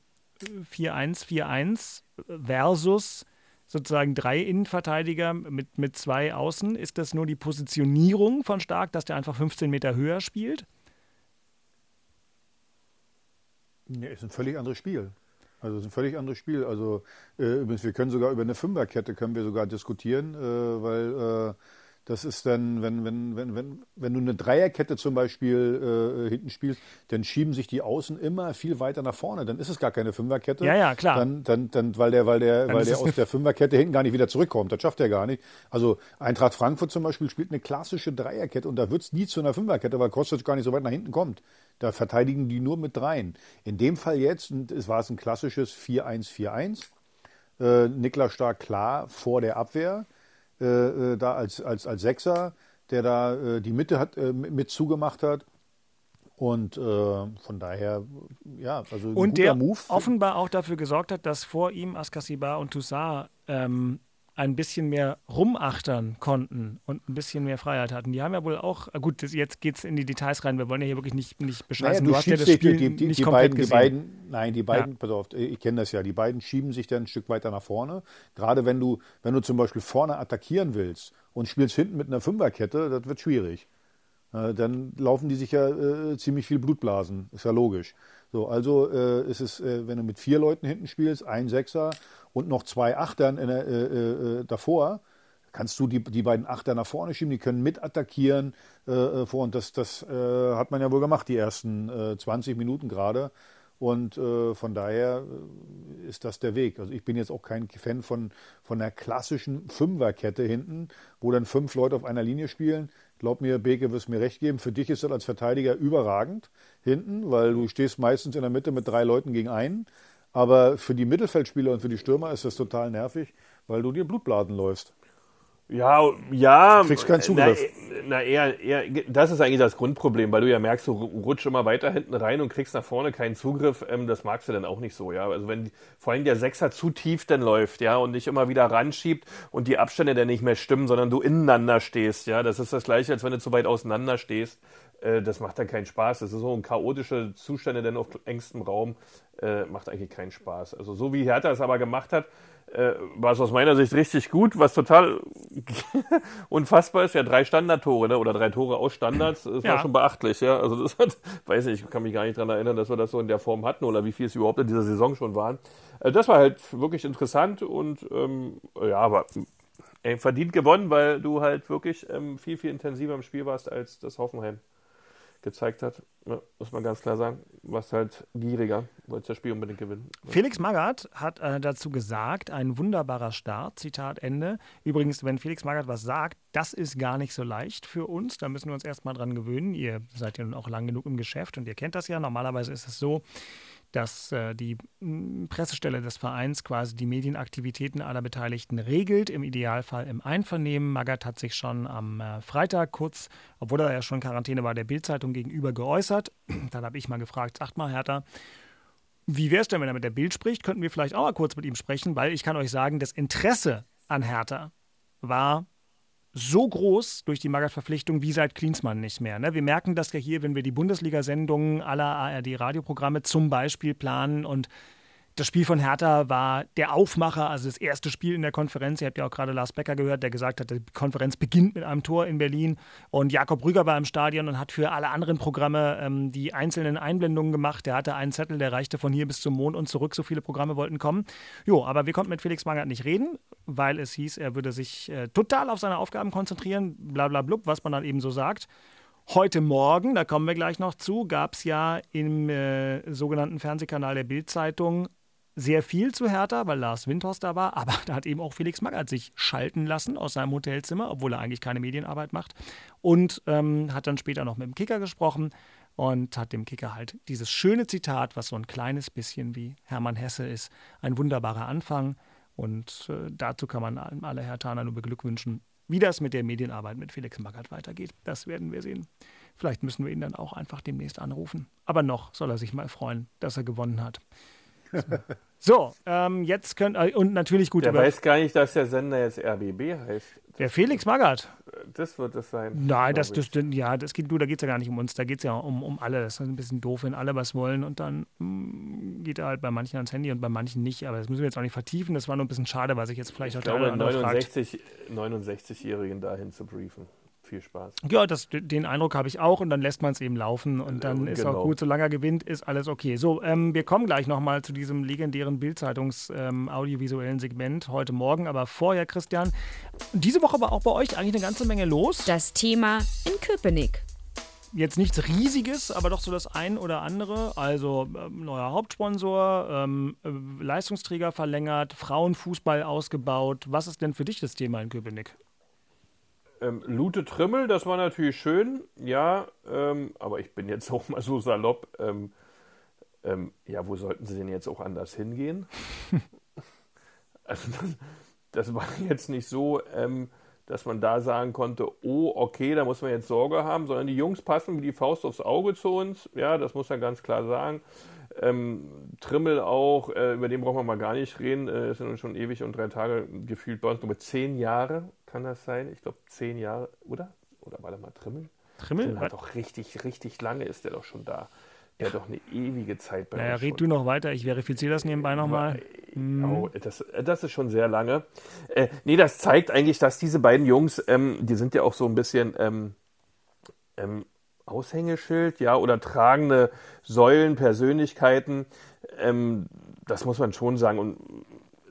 4-1-4-1 versus sozusagen drei Innenverteidiger mit, mit zwei Außen? Ist das nur die Positionierung von Stark, dass der einfach 15 Meter höher spielt? Ja, ist ein völlig anderes Spiel. Also es ist ein völlig anderes Spiel. Also äh, übrigens, wir können sogar über eine Fünferkette können wir sogar diskutieren, äh, weil äh, Das ist dann, wenn, wenn, wenn, wenn, wenn du eine Dreierkette zum Beispiel äh, hinten spielst, dann schieben sich die Außen immer viel weiter nach vorne. Dann ist es gar keine Fünferkette. Ja, ja, klar. Dann, dann, dann, weil der, weil der, weil der aus der Fünferkette hinten gar nicht wieder zurückkommt. Das schafft er gar nicht. Also Eintracht Frankfurt zum Beispiel spielt eine klassische Dreierkette und da wird es nie zu einer Fünferkette, weil Kostic gar nicht so weit nach hinten kommt. Da verteidigen die nur mit dreien. In dem Fall jetzt, und es war es ein klassisches 4-1-4-1. Äh, Niklas Stark klar vor der Abwehr äh, äh, da als, als, als Sechser, der da äh, die Mitte hat, äh, mit zugemacht hat. Und äh, von daher, ja, also Und der Move. offenbar auch dafür gesorgt hat, dass vor ihm Askasibar und Toussaint ähm, ein bisschen mehr rumachtern konnten und ein bisschen mehr Freiheit hatten. Die haben ja wohl auch, äh, gut, das, jetzt geht es in die Details rein, wir wollen ja hier wirklich nicht, nicht bescheißen. Naja, du, hast ja das Spiel die, die, nicht die komplett beiden, die beiden, nein, die beiden, Ja. pass auf, ich kenne das ja, die beiden schieben sich dann ein Stück weiter nach vorne. Gerade wenn du, wenn du zum Beispiel vorne attackieren willst und spielst hinten mit einer Fünferkette, das wird schwierig. Äh, Dann laufen die sich ja äh, ziemlich viel Blutblasen, ist ja logisch. So, also äh, ist es, äh, wenn du mit vier Leuten hinten spielst, ein Sechser und noch zwei Achtern in der, äh, äh, davor, kannst du die, die beiden Achter nach vorne schieben, die können mit attackieren äh, äh, vor und das, das äh, hat man ja wohl gemacht, die ersten äh, 20 Minuten gerade. Und äh, von daher äh, ist das der Weg. Also ich bin jetzt auch kein Fan von, von einer klassischen Fünferkette hinten, wo dann fünf Leute auf einer Linie spielen. Glaub mir, Beke wirst mir recht geben. Für dich ist das als Verteidiger überragend hinten, weil du stehst meistens in der Mitte mit drei Leuten gegen einen. Aber für die Mittelfeldspieler und für die Stürmer ist das total nervig, weil du dir Blutbladen läufst. Ja, ja. Du kriegst keinen Zugriff. Na, na eher, eher, das ist eigentlich das Grundproblem, weil du ja merkst, du rutschst immer weiter hinten rein und kriegst nach vorne keinen Zugriff. Ähm, das magst du dann auch nicht so, ja. Also wenn vor allem der Sechser zu tief dann läuft, ja, und nicht immer wieder ranschiebt und die Abstände dann nicht mehr stimmen, sondern du ineinander stehst, ja. Das ist das gleiche, als wenn du zu weit auseinander stehst. Äh, das macht dann keinen Spaß. Das ist so ein chaotische Zustände dann auf engstem Raum. Äh, macht eigentlich keinen Spaß. Also so wie Hertha es aber gemacht hat, äh, war es aus meiner Sicht richtig gut. Was total unfassbar ist, ja drei Standardtore ne? oder drei Tore aus Standards. Das Ja. war schon beachtlich. Ja? Also das hat, weiß nicht, ich kann mich gar nicht daran erinnern, dass wir das so in der Form hatten oder wie viel es überhaupt in dieser Saison schon waren. Äh, das war halt wirklich interessant und ähm, ja, aber ey, verdient gewonnen, weil du halt wirklich ähm, viel, viel intensiver im Spiel warst, als das Hoffenheim gezeigt hat. Ja, muss man ganz klar sagen. Warst halt gieriger, wolltest das Spiel unbedingt gewinnen. Felix Magath hat äh, dazu gesagt, ein wunderbarer Start, Zitat Ende. Übrigens, wenn Felix Magath was sagt, das ist gar nicht so leicht für uns. Da müssen wir uns erstmal dran gewöhnen. Ihr seid ja nun auch lang genug im Geschäft und ihr kennt das ja. Normalerweise ist es so, dass äh, die mh, Pressestelle des Vereins quasi die Medienaktivitäten aller Beteiligten regelt, im Idealfall im Einvernehmen. Magath hat sich schon am äh, Freitag kurz, obwohl er ja schon in Quarantäne war, der Bildzeitung gegenüber geäußert. Dann habe ich mal gefragt, sagt mal Hertha, wie wäre es denn, wenn er mit der Bild spricht? Könnten wir vielleicht auch mal kurz mit ihm sprechen, weil ich kann euch sagen, das Interesse an Hertha war so groß durch die Magath-Verpflichtung wie seit Klinsmann nicht mehr. Ne? Wir merken das ja hier, wenn wir die Bundesliga-Sendungen aller ARD-Radioprogramme zum Beispiel planen und das Spiel von Hertha war der Aufmacher, also das erste Spiel in der Konferenz. Ihr habt ja auch gerade Lars Becker gehört, der gesagt hat, die Konferenz beginnt mit einem Tor in Berlin. Und Jakob Rüger war im Stadion und hat für alle anderen Programme ähm, die einzelnen Einblendungen gemacht. Der hatte einen Zettel, der reichte von hier bis zum Mond und zurück. So viele Programme wollten kommen. Jo, aber wir konnten mit Felix Magath nicht reden, weil es hieß, er würde sich äh, total auf seine Aufgaben konzentrieren, bla bla blub, was man dann eben so sagt. Heute Morgen, da kommen wir gleich noch zu, gab es ja im äh, sogenannten Fernsehkanal der Bild-Zeitung sehr viel zu Hertha, weil Lars Windhorst da war, aber da hat eben auch Felix Magath sich schalten lassen aus seinem Hotelzimmer, obwohl er eigentlich keine Medienarbeit macht und ähm, hat dann später noch mit dem Kicker gesprochen und hat dem Kicker halt dieses schöne Zitat, was so ein kleines bisschen wie Hermann Hesse ist, ein wunderbarer Anfang und äh, dazu kann man alle Herthaner nur beglückwünschen. Wie das mit der Medienarbeit mit Felix Magath weitergeht, das werden wir sehen. Vielleicht müssen wir ihn dann auch einfach demnächst anrufen. Aber noch soll er sich mal freuen, dass er gewonnen hat. So, ähm, jetzt könnt äh, und natürlich gut Der weiß gar nicht, dass der Sender jetzt RBB heißt. der Felix Magath. Das wird es sein. Nein, das, ich. das, ja, das geht, du, da geht es ja gar nicht um uns, da geht es ja um, um alle. Das ist ein bisschen doof, wenn alle was wollen und dann mm, geht er halt bei manchen ans Handy und bei manchen nicht. Aber das müssen wir jetzt auch nicht vertiefen. Das war nur ein bisschen schade, weil sich jetzt vielleicht auch Ich eine glaube, oder andere fragt. 69 69-Jährigen dahin zu briefen. Viel Spaß. Ja, das, den Eindruck habe ich auch und dann lässt man es eben laufen und dann ist Genau. auch gut, solange er gewinnt, ist alles okay. So, ähm, wir kommen gleich nochmal zu diesem legendären Bildzeitungs-audiovisuellen Segment heute Morgen, aber vorher, Christian, diese Woche war auch bei euch eigentlich eine ganze Menge los. Das Thema in Köpenick. Jetzt nichts Riesiges, aber doch so das ein oder andere. Also ähm, neuer Hauptsponsor, ähm, äh, Leistungsträger verlängert, Frauenfußball ausgebaut. Was ist denn für dich das Thema in Köpenick? Ähm, Lute Trimmel, das war natürlich schön, ja, ähm, aber ich bin jetzt auch mal so salopp. Ähm, ähm, ja, wo sollten sie denn jetzt auch anders hingehen? also das, das war jetzt nicht so, ähm, dass man da sagen konnte, oh, okay, da muss man jetzt Sorge haben, sondern die Jungs passen wie die Faust aufs Auge zu uns. Ja, das muss man ganz klar sagen. Ähm, Trimmel auch, äh, über den brauchen wir mal gar nicht reden, äh, ist ja nun schon ewig und drei Tage gefühlt bei uns. Nur mit zehn Jahre kann das sein. Ich glaube, zehn Jahre, oder? Oder warte mal, Trimmel? Trimmel? Trimmel hat doch richtig, richtig lange ist der doch schon da. Der hat doch eine ewige Zeit bei Naja, uns. red schon. du noch weiter, ich verifiziere das nebenbei nochmal. Oh, das, das ist schon sehr lange. Äh, nee, das zeigt eigentlich, dass diese beiden Jungs, ähm, die sind ja auch so ein bisschen ähm, ähm, Aushängeschild, ja, oder tragende Säulen, Persönlichkeiten. Ähm, das muss man schon sagen. Und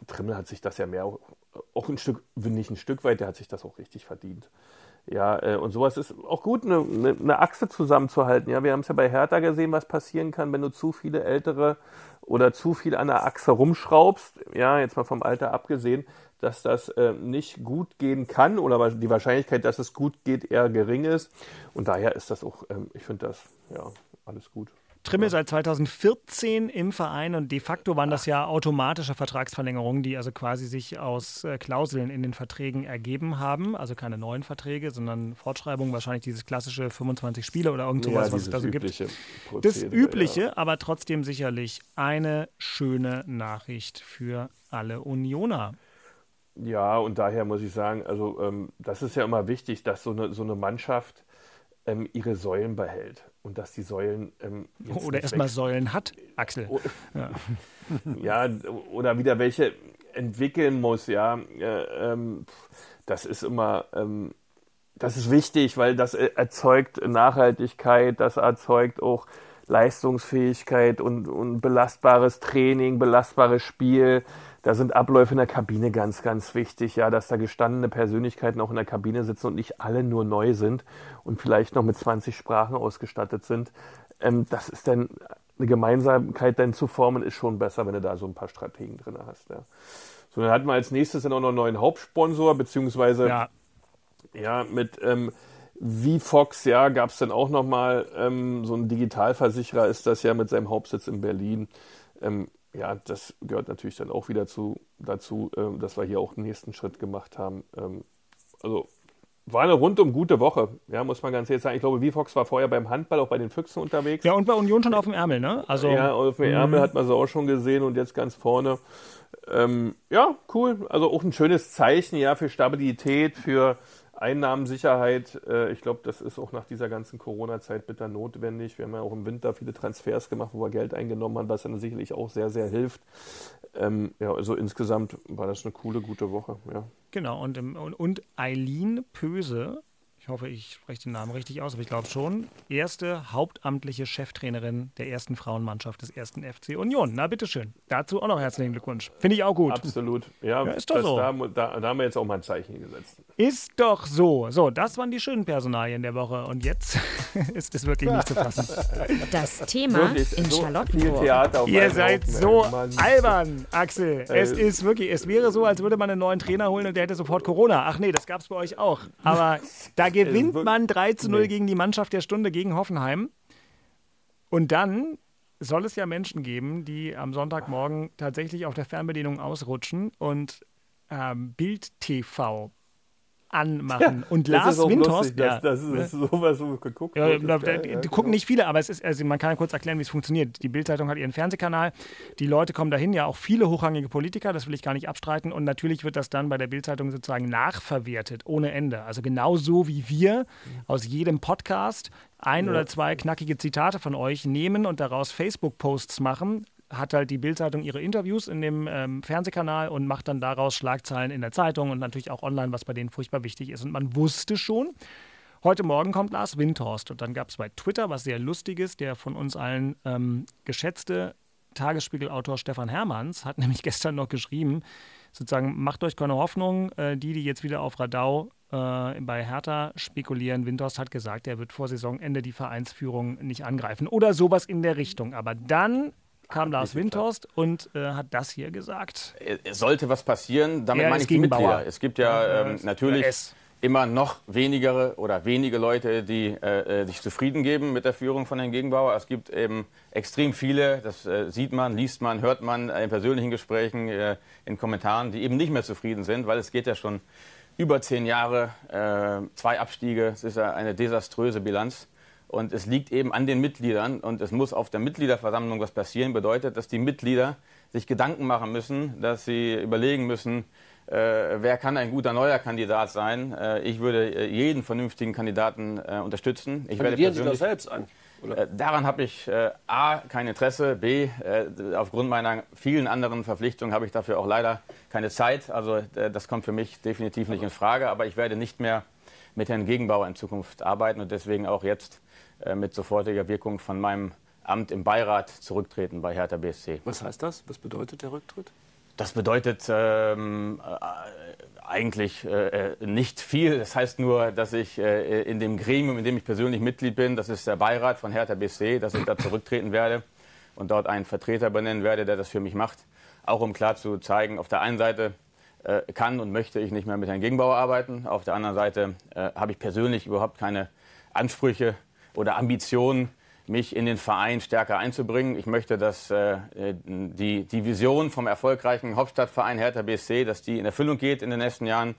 Trimmel hat sich das ja mehr, auch, ein Stück, nicht ein Stück weit, der hat sich das auch richtig verdient. Ja, äh, und sowas ist auch gut, eine, eine, eine Achse zusammenzuhalten. Ja, wir haben es ja bei Hertha gesehen, was passieren kann, wenn du zu viele ältere oder zu viel an der Achse rumschraubst. Ja, jetzt mal vom Alter abgesehen, dass das äh, nicht gut gehen kann oder die Wahrscheinlichkeit, dass es gut geht, eher gering ist. Und daher ist das auch, ähm, ich finde das, ja, alles gut. Trimmel seit 2014 im Verein und de facto waren das ja automatische Vertragsverlängerungen, die also quasi sich aus äh, Klauseln in den Verträgen ergeben haben. Also keine neuen Verträge, sondern Fortschreibungen, wahrscheinlich dieses klassische 25 Spiele oder irgend sowas, was es da so gibt. übliche Das Prozedere, Übliche, Ja. aber trotzdem sicherlich eine schöne Nachricht für alle Unioner. Ja, und daher muss ich sagen, also ähm, das ist ja immer wichtig, dass so eine, so eine Mannschaft ähm, ihre Säulen behält und dass die Säulen ähm, Oder erstmal Säulen hat, Axel. Oh. ja, oder wieder welche entwickeln muss, ja. Äh, ähm, das ist immer, ähm, das ist wichtig, weil das äh, erzeugt Nachhaltigkeit, das erzeugt auch Leistungsfähigkeit und, und belastbares Training, belastbares Spiel. Da sind Abläufe in der Kabine ganz, ganz wichtig, ja, dass da gestandene Persönlichkeiten auch in der Kabine sitzen und nicht alle nur neu sind und vielleicht noch mit 20 Sprachen ausgestattet sind. Ähm, das ist dann eine Gemeinsamkeit dann zu formen, ist schon besser, wenn du da so ein paar Strategen drin hast. Ja. So, dann hatten wir als nächstes dann auch noch einen neuen Hauptsponsor, beziehungsweise Ja, ja, mit ähm, VFox, ja, gab es dann auch nochmal ähm, so ein Digitalversicherer ist das ja mit seinem Hauptsitz in Berlin. Ähm, ja, das gehört natürlich dann auch wieder zu, dazu, ähm, dass wir hier auch den nächsten Schritt gemacht haben. Ähm, also war eine rundum gute Woche, ja, muss man ganz ehrlich sagen. Ich glaube, VFox war vorher beim Handball auch bei den Füchsen unterwegs. ja, und bei Union schon auf dem Ärmel, ne? Also, Ja, auf dem Ärmel hat man sie auch schon gesehen und jetzt ganz vorne. Ähm, ja, cool. Also auch ein schönes Zeichen, ja, für Stabilität, für Einnahmensicherheit. Äh, ich glaube, das ist auch nach dieser ganzen Corona-Zeit bitter notwendig. Wir haben ja auch im Winter viele Transfers gemacht, wo wir Geld eingenommen haben, was dann sicherlich auch sehr, sehr hilft. Ähm, ja, also insgesamt war das eine coole, gute Woche. Ja. Genau, und, und, und Eileen Pöse, ich hoffe, ich spreche den Namen richtig aus, aber ich glaube schon, erste hauptamtliche Cheftrainerin der ersten Frauenmannschaft des ersten FC Union. Na, bitteschön. Dazu auch noch herzlichen Glückwunsch. Finde ich auch gut. Absolut. Ja, Ja, ist doch das, so. da, da, da haben wir jetzt auch mal ein Zeichen gesetzt. Ist doch so. So, das waren die schönen Personalien der Woche. Und jetzt ist es wirklich nicht zu fassen. Das Thema Wirklich, in so viel Charlottenburg. Ihr seid so Mann. albern, Axel. Es Äh, ist wirklich, es wäre so, als würde man einen neuen Trainer holen und der hätte sofort Corona. Ach nee, das gab es bei euch auch. Aber da gewinnt wirklich- man 3 zu 0 Nee. gegen die Mannschaft der Stunde gegen Hoffenheim. Und dann soll es ja Menschen geben, die am Sonntagmorgen tatsächlich auf der Fernbedienung ausrutschen und ähm, Bild TV anmachen. und Das Lars dass, ja, das ist sowas so geguckt. ja, wird, da, da, ja, die genau. gucken nicht viele, aber es ist, also man kann ja kurz erklären, wie es funktioniert. Die Bildzeitung hat ihren Fernsehkanal, die Leute kommen dahin, ja auch viele hochrangige Politiker, das will ich gar nicht abstreiten. Und natürlich wird das dann bei der Bildzeitung sozusagen nachverwertet, ohne Ende. Also genauso wie wir aus jedem Podcast ein oder zwei knackige Zitate von euch nehmen und daraus Facebook-Posts machen, hat halt die Bildzeitung ihre Interviews in dem ähm, Fernsehkanal und macht dann daraus Schlagzeilen in der Zeitung und natürlich auch online, was bei denen furchtbar wichtig ist. Und man wusste schon, Heute Morgen kommt Lars Windhorst und dann gab es bei Twitter was sehr Lustiges. Der von uns allen ähm, geschätzte Tagesspiegelautor Stefan Hermanns hat nämlich gestern noch geschrieben, sozusagen, macht euch keine Hoffnung, äh, die, die jetzt wieder auf Radau äh, bei Hertha spekulieren. Windhorst hat gesagt, er wird vor Saisonende die Vereinsführung nicht angreifen oder sowas in der Richtung. Aber dann kam Lars Windhorst und äh, hat das hier gesagt. Es sollte was passieren, damit meine ich die Mitglieder. Es gibt ja ähm, natürlich immer noch wenigere oder wenige Leute, die äh, äh, sich zufrieden geben mit der Führung von Herrn Gegenbauer. Es gibt eben extrem viele, das äh, sieht man, liest man, hört man in persönlichen Gesprächen, äh, in Kommentaren, die eben nicht mehr zufrieden sind, weil es geht ja schon über zehn Jahre, äh, zwei Abstiege, es ist ja eine desaströse Bilanz. Und es liegt eben an den Mitgliedern und es muss auf der Mitgliederversammlung was passieren. Bedeutet, dass die Mitglieder sich Gedanken machen müssen, dass sie überlegen müssen, äh, wer kann ein guter neuer Kandidat sein? Äh, ich würde äh, jeden vernünftigen Kandidaten äh, unterstützen. Ich werde Sie das selbst an? Äh, daran habe ich äh, A, kein Interesse, B, aufgrund meiner vielen anderen Verpflichtungen habe ich dafür auch leider keine Zeit. Also das kommt für mich definitiv nicht in Frage. Aber ich werde nicht mehr mit Herrn Gegenbauer in Zukunft arbeiten und deswegen auch jetzt mit sofortiger Wirkung von meinem Amt im Beirat zurücktreten bei Hertha BSC. Was heißt das? Was bedeutet der Rücktritt? Das bedeutet ähm, äh, eigentlich äh, äh, nicht viel. Das heißt nur, dass ich äh, in dem Gremium, in dem ich persönlich Mitglied bin, das ist der Beirat von Hertha BSC, dass ich da zurücktreten werde und dort einen Vertreter benennen werde, der das für mich macht. Auch um klar zu zeigen, auf der einen Seite äh, kann und möchte ich nicht mehr mit Herrn Gegenbauer arbeiten. Auf der anderen Seite äh, habe ich persönlich überhaupt keine Ansprüche oder Ambitionen, mich in den Verein stärker einzubringen. Ich möchte, dass äh, die, die Vision vom erfolgreichen Hauptstadtverein Hertha BSC, dass die in Erfüllung geht in den nächsten Jahren.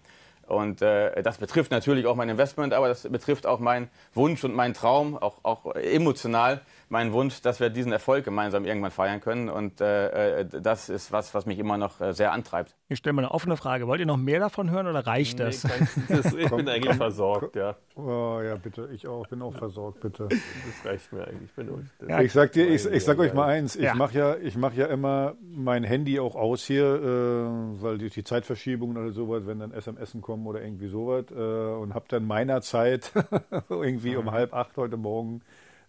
Und äh, das betrifft natürlich auch mein Investment, aber das betrifft auch meinen Wunsch und meinen Traum, auch, auch emotional, mein Wunsch, dass wir diesen Erfolg gemeinsam irgendwann feiern können. Und äh, äh, das ist was, was mich immer noch äh, sehr antreibt. Ich stelle mal eine offene Frage. Wollt ihr noch mehr davon hören oder reicht das? Nee, das ich bin eigentlich versorgt, ja. Oh, ja, bitte. Ich auch. bin auch versorgt, bitte. Das reicht mir eigentlich. Ich, bin, ja, ich sag dir, ich, ich sag euch mal eins. Ich ja. mache ja, mach ja immer mein Handy auch aus hier, äh, weil durch die Zeitverschiebung oder sowas, wenn dann SMS kommen oder irgendwie sowas äh, und habe dann meiner Zeit irgendwie um halb acht heute Morgen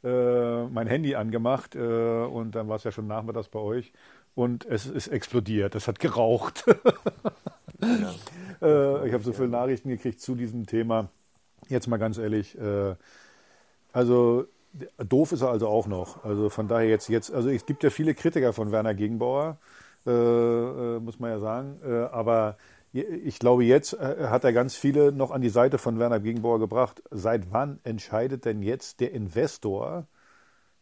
äh, mein Handy angemacht äh, und dann war es ja schon nachmittags bei euch und es ist explodiert. Es hat geraucht. ja. äh, ich habe so viele Nachrichten gekriegt zu diesem Thema. Jetzt mal ganz ehrlich, äh, also doof ist er also auch noch. Also von daher jetzt, jetzt, also es gibt ja viele Kritiker von Werner Gegenbauer, äh, muss man ja sagen, aber ich glaube, jetzt äh, hat er ganz viele noch an die Seite von Werner Gegenbauer gebracht. Seit wann entscheidet denn jetzt der Investor,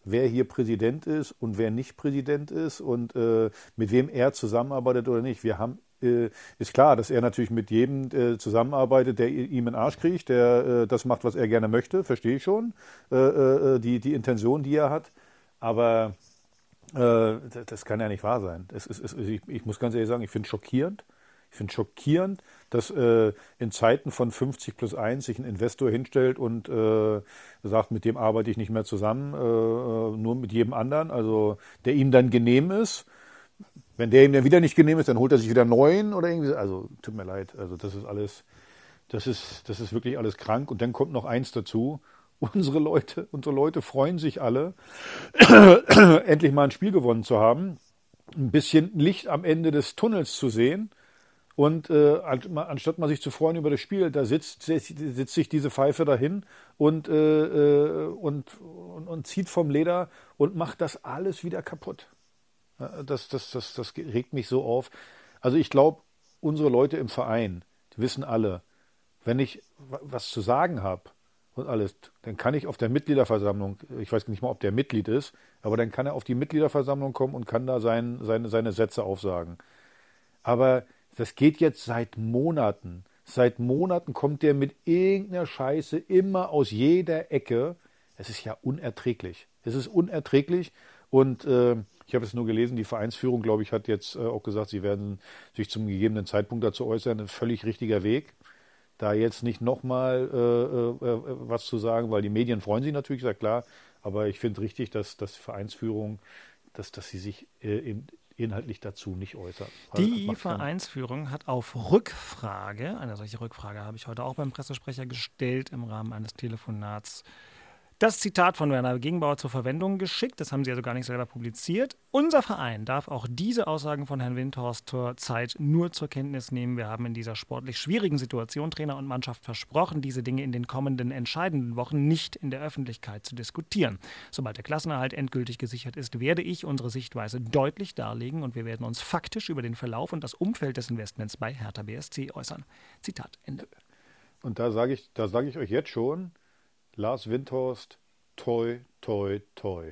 wer hier Präsident ist und wer nicht Präsident ist und äh, mit wem er zusammenarbeitet oder nicht? Wir haben äh, ist klar, dass er natürlich mit jedem äh, zusammenarbeitet, der ihm einen Arsch kriegt, der äh, das macht, was er gerne möchte, verstehe ich schon, die, die Intention, die er hat. Aber das kann ja nicht wahr sein. Ist, ich, ich, muss ganz ehrlich sagen, ich finde es schockierend ich finde schockierend, dass äh, in Zeiten von 50 plus 1 sich ein Investor hinstellt und äh, sagt, mit dem arbeite ich nicht mehr zusammen, äh, äh, nur mit jedem anderen, also der ihm dann genehm ist. Wenn der ihm dann wieder nicht genehm ist, dann holt er sich wieder neuen oder irgendwie. Also tut mir leid, also das ist alles, das ist, das ist wirklich alles krank. Und dann kommt noch eins dazu. Unsere Leute, unsere Leute freuen sich alle, endlich mal ein Spiel gewonnen zu haben, ein bisschen Licht am Ende des Tunnels zu sehen. Und äh, anstatt man sich zu freuen über das Spiel, da sitzt, sitzt sich diese Pfeife dahin und, äh, äh, und, und, und, zieht vom Leder und macht das alles wieder kaputt. Das, das, das, das regt mich so auf. Also ich glaube, unsere Leute im Verein, die wissen alle, wenn ich was zu sagen habe und alles, dann kann ich auf der Mitgliederversammlung, ich weiß nicht mal, ob der Mitglied ist, aber dann kann er auf die Mitgliederversammlung kommen und kann da sein, seine, seine Sätze aufsagen. Aber das geht jetzt seit Monaten. Seit Monaten kommt der mit irgendeiner Scheiße immer aus jeder Ecke. Es ist ja unerträglich. Es ist unerträglich. Und äh, ich habe es nur gelesen, die Vereinsführung, glaube ich, hat jetzt äh, auch gesagt, sie werden sich zum gegebenen Zeitpunkt dazu äußern. Ein völlig richtiger Weg. Da jetzt nicht nochmal äh, äh, äh, was zu sagen, weil die Medien freuen sich natürlich, ja klar. Aber ich finde richtig, dass, dass Vereinsführung, dass, dass sie sich äh, in, inhaltlich dazu nicht äußern. Die Vereinsführung hat auf Rückfrage, eine solche Rückfrage habe ich heute auch beim Pressesprecher gestellt im Rahmen eines Telefonats das Zitat von Werner Gegenbauer zur Verwendung geschickt. Das haben sie also gar nicht selber publiziert. Unser Verein darf auch diese Aussagen von Herrn Windhorst zur Zeit nur zur Kenntnis nehmen. Wir haben in dieser sportlich schwierigen Situation Trainer und Mannschaft versprochen, diese Dinge in den kommenden entscheidenden Wochen nicht in der Öffentlichkeit zu diskutieren. Sobald der Klassenerhalt endgültig gesichert ist, werde ich unsere Sichtweise deutlich darlegen und wir werden uns faktisch über den Verlauf und das Umfeld des Investments bei Hertha BSC äußern. Zitat Ende. Und da sage ich, da sage ich euch jetzt schon, Lars Windhorst, toi, toi, toi.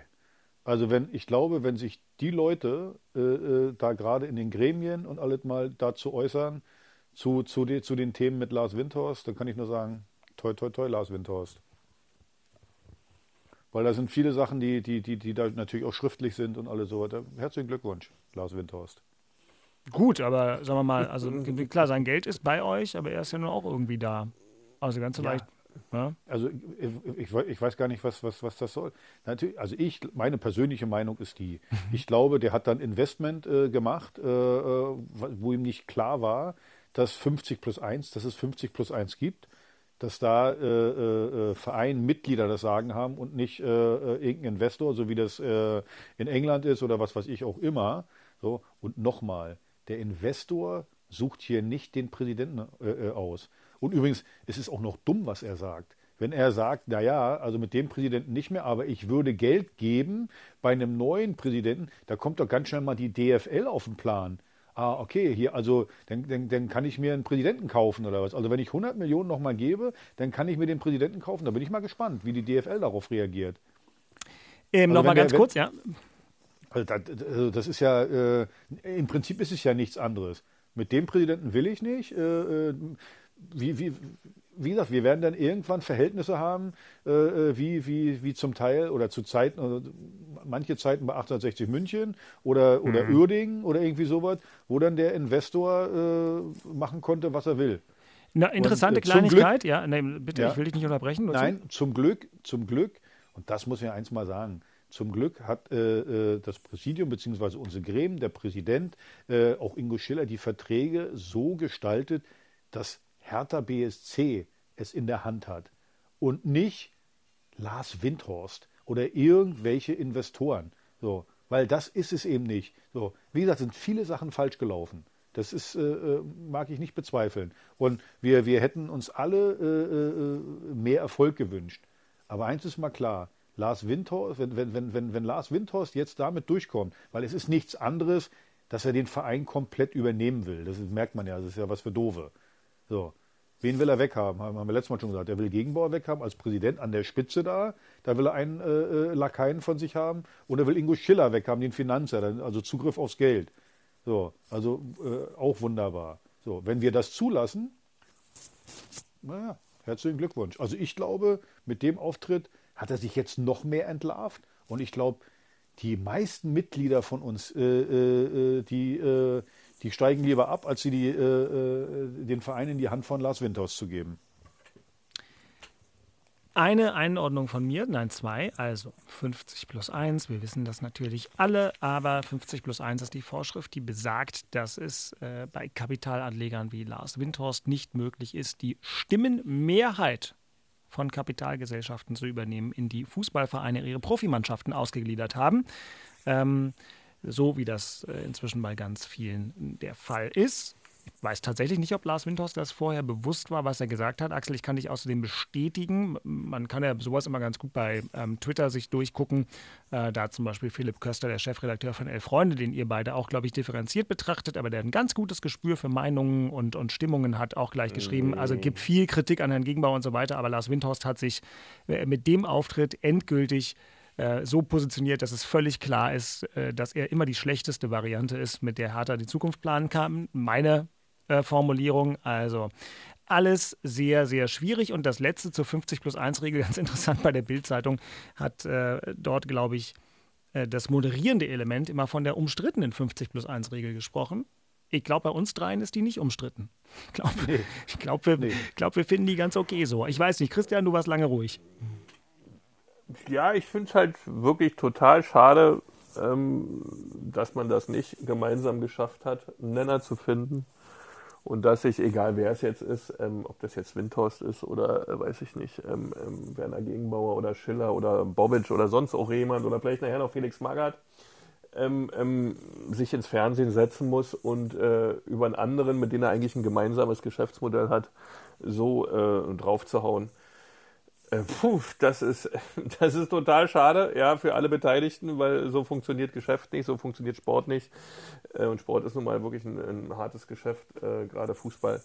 Also wenn, ich glaube, wenn sich die Leute äh, äh, da gerade in den Gremien und alles mal dazu äußern, zu, zu, die, zu den Themen mit Lars Windhorst, dann kann ich nur sagen, toi, toi, toi, Lars Windhorst. Weil da sind viele Sachen, die, die, die, die da natürlich auch schriftlich sind und alles so weiter. Herzlichen Glückwunsch, Lars Windhorst. Gut, aber sagen wir mal, also klar, sein Geld ist bei euch, aber er ist ja nun auch irgendwie da. Also ganz so Ja. Also ich, ich, weiß gar nicht, was, was, was das soll. Natürlich, also ich, meine persönliche Meinung ist die. Ich glaube, der hat dann Investment äh, gemacht, äh, äh, wo ihm nicht klar war, dass 50 plus 1, dass es 50 plus 1 gibt, dass da äh, äh, äh, Verein Mitglieder das Sagen haben und nicht äh, irgendein Investor, so wie das in England ist oder was weiß ich auch immer. So. Und nochmal, der Investor sucht hier nicht den Präsidenten aus. Und übrigens, es ist auch noch dumm, was er sagt. Wenn er sagt, naja, also mit dem Präsidenten nicht mehr, aber ich würde Geld geben bei einem neuen Präsidenten, da kommt doch ganz schnell mal die DFL auf den Plan. Ah, okay, hier, also dann, dann, dann kann ich mir einen Präsidenten kaufen oder was. Also wenn ich 100 Millionen nochmal gebe, dann kann ich mir den Präsidenten kaufen. Da bin ich mal gespannt, wie die DFL darauf reagiert. Ähm, Also Nochmal der- ganz wenn- kurz, ja. Also das, also das ist ja, äh, im Prinzip ist es ja nichts anderes. Mit dem Präsidenten will ich nicht. Äh, äh, wie, wie, wie gesagt, wir werden dann irgendwann Verhältnisse haben, äh, äh, wie, wie, wie zum Teil oder zu Zeiten, also manche Zeiten bei 1860 München oder, oder Mhm. Uerdingen oder irgendwie sowas, wo dann der Investor äh, machen konnte, was er will. Eine interessante Und, äh, Kleinigkeit, Glück- ja, nee, bitte, Ja. ich will dich nicht unterbrechen. nur zu. Nein, zum Glück, zum Glück, und das muss ich eins mal sagen, zum Glück hat äh, äh, das Präsidium bzw. unsere Gremien, der Präsident, äh, auch Ingo Schiller, die Verträge so gestaltet, dass Hertha BSC es in der Hand hat und nicht Lars Windhorst oder irgendwelche Investoren. So, weil das ist es eben nicht. So, wie gesagt, sind viele Sachen falsch gelaufen. Das ist, äh, äh, mag ich nicht bezweifeln. Und wir, wir hätten uns alle äh, äh, mehr Erfolg gewünscht. Aber eins ist mal klar, Lars Windhorst, wenn, wenn, wenn, wenn, wenn Lars Windhorst jetzt damit durchkommt, weil es ist nichts anderes, dass er den Verein komplett übernehmen will. Das merkt man ja, das ist ja was für Doofe. So. Wen will er weghaben? Haben wir letztes Mal schon gesagt. Er will Gegenbauer weghaben als Präsident an der Spitze da. Da will er einen äh, äh, Lakaien von sich haben. Und er will Ingo Schiller weghaben, den Finanzer, also Zugriff aufs Geld. So, also äh, auch wunderbar. So, wenn wir das zulassen, naja, herzlichen Glückwunsch. Also ich glaube, mit dem Auftritt hat er sich jetzt noch mehr entlarvt. Und ich glaube, die meisten Mitglieder von uns, äh, äh, äh, die, äh, die steigen lieber ab, als sie die, äh, äh, den Verein in die Hand von Lars Windhaus zu geben. Eine Einordnung von mir, nein, zwei, also 50 plus 1, wir wissen das natürlich alle, aber 50 plus 1 ist die Vorschrift, die besagt, dass es äh, bei Kapitalanlegern wie Lars Windhorst nicht möglich ist, die Stimmenmehrheit von Kapitalgesellschaften zu übernehmen, in die Fußballvereine ihre Profimannschaften ausgegliedert haben. Ähm, so wie das äh, inzwischen bei ganz vielen der Fall ist. Ich weiß tatsächlich nicht, ob Lars Windhorst das vorher bewusst war, was er gesagt hat. Axel, ich kann dich außerdem bestätigen. Man kann ja sowas immer ganz gut bei ähm, Twitter sich durchgucken. Äh, da zum Beispiel Philipp Köster, der Chefredakteur von Elf Freunde, den ihr beide auch, glaube ich, differenziert betrachtet, aber der ein ganz gutes Gespür für Meinungen und, und Stimmungen hat, auch gleich geschrieben. Also gibt viel Kritik an Herrn Gegenbauer und so weiter, aber Lars Windhorst hat sich äh, mit dem Auftritt endgültig äh, so positioniert, dass es völlig klar ist, äh, dass er immer die schlechteste Variante ist, mit der Hertha die Zukunft planen kann. Meine äh, Formulierung, also alles sehr, sehr schwierig. Und das letzte zur 50 plus 1 Regel, ganz interessant bei der Bildzeitung, hat äh, dort, glaube ich, äh, das moderierende Element immer von der umstrittenen 50 plus 1 Regel gesprochen. Ich glaube, bei uns dreien ist die nicht umstritten. Ich glaube, ich glaub, wir, glaub, wir finden die ganz okay so. Ich weiß nicht, Christian, du warst lange ruhig. Ja, ich finde es halt wirklich total schade, ähm, dass man das nicht gemeinsam geschafft hat, einen Nenner zu finden. Und dass sich, egal wer es jetzt ist, ähm, ob das jetzt Windhorst ist oder äh, weiß ich nicht, ähm, ähm, Werner Gegenbauer oder Schiller oder Bobic oder sonst auch jemand oder vielleicht nachher noch Felix Magath, ähm, ähm, sich ins Fernsehen setzen muss und äh, über einen anderen, mit dem er eigentlich ein gemeinsames Geschäftsmodell hat, so äh, draufzuhauen. Äh, puh, das ist, das ist total schade, ja, für alle Beteiligten, weil so funktioniert Geschäft nicht, so funktioniert Sport nicht. Äh, und Sport ist nun mal wirklich ein, ein hartes Geschäft, äh, gerade Fußball.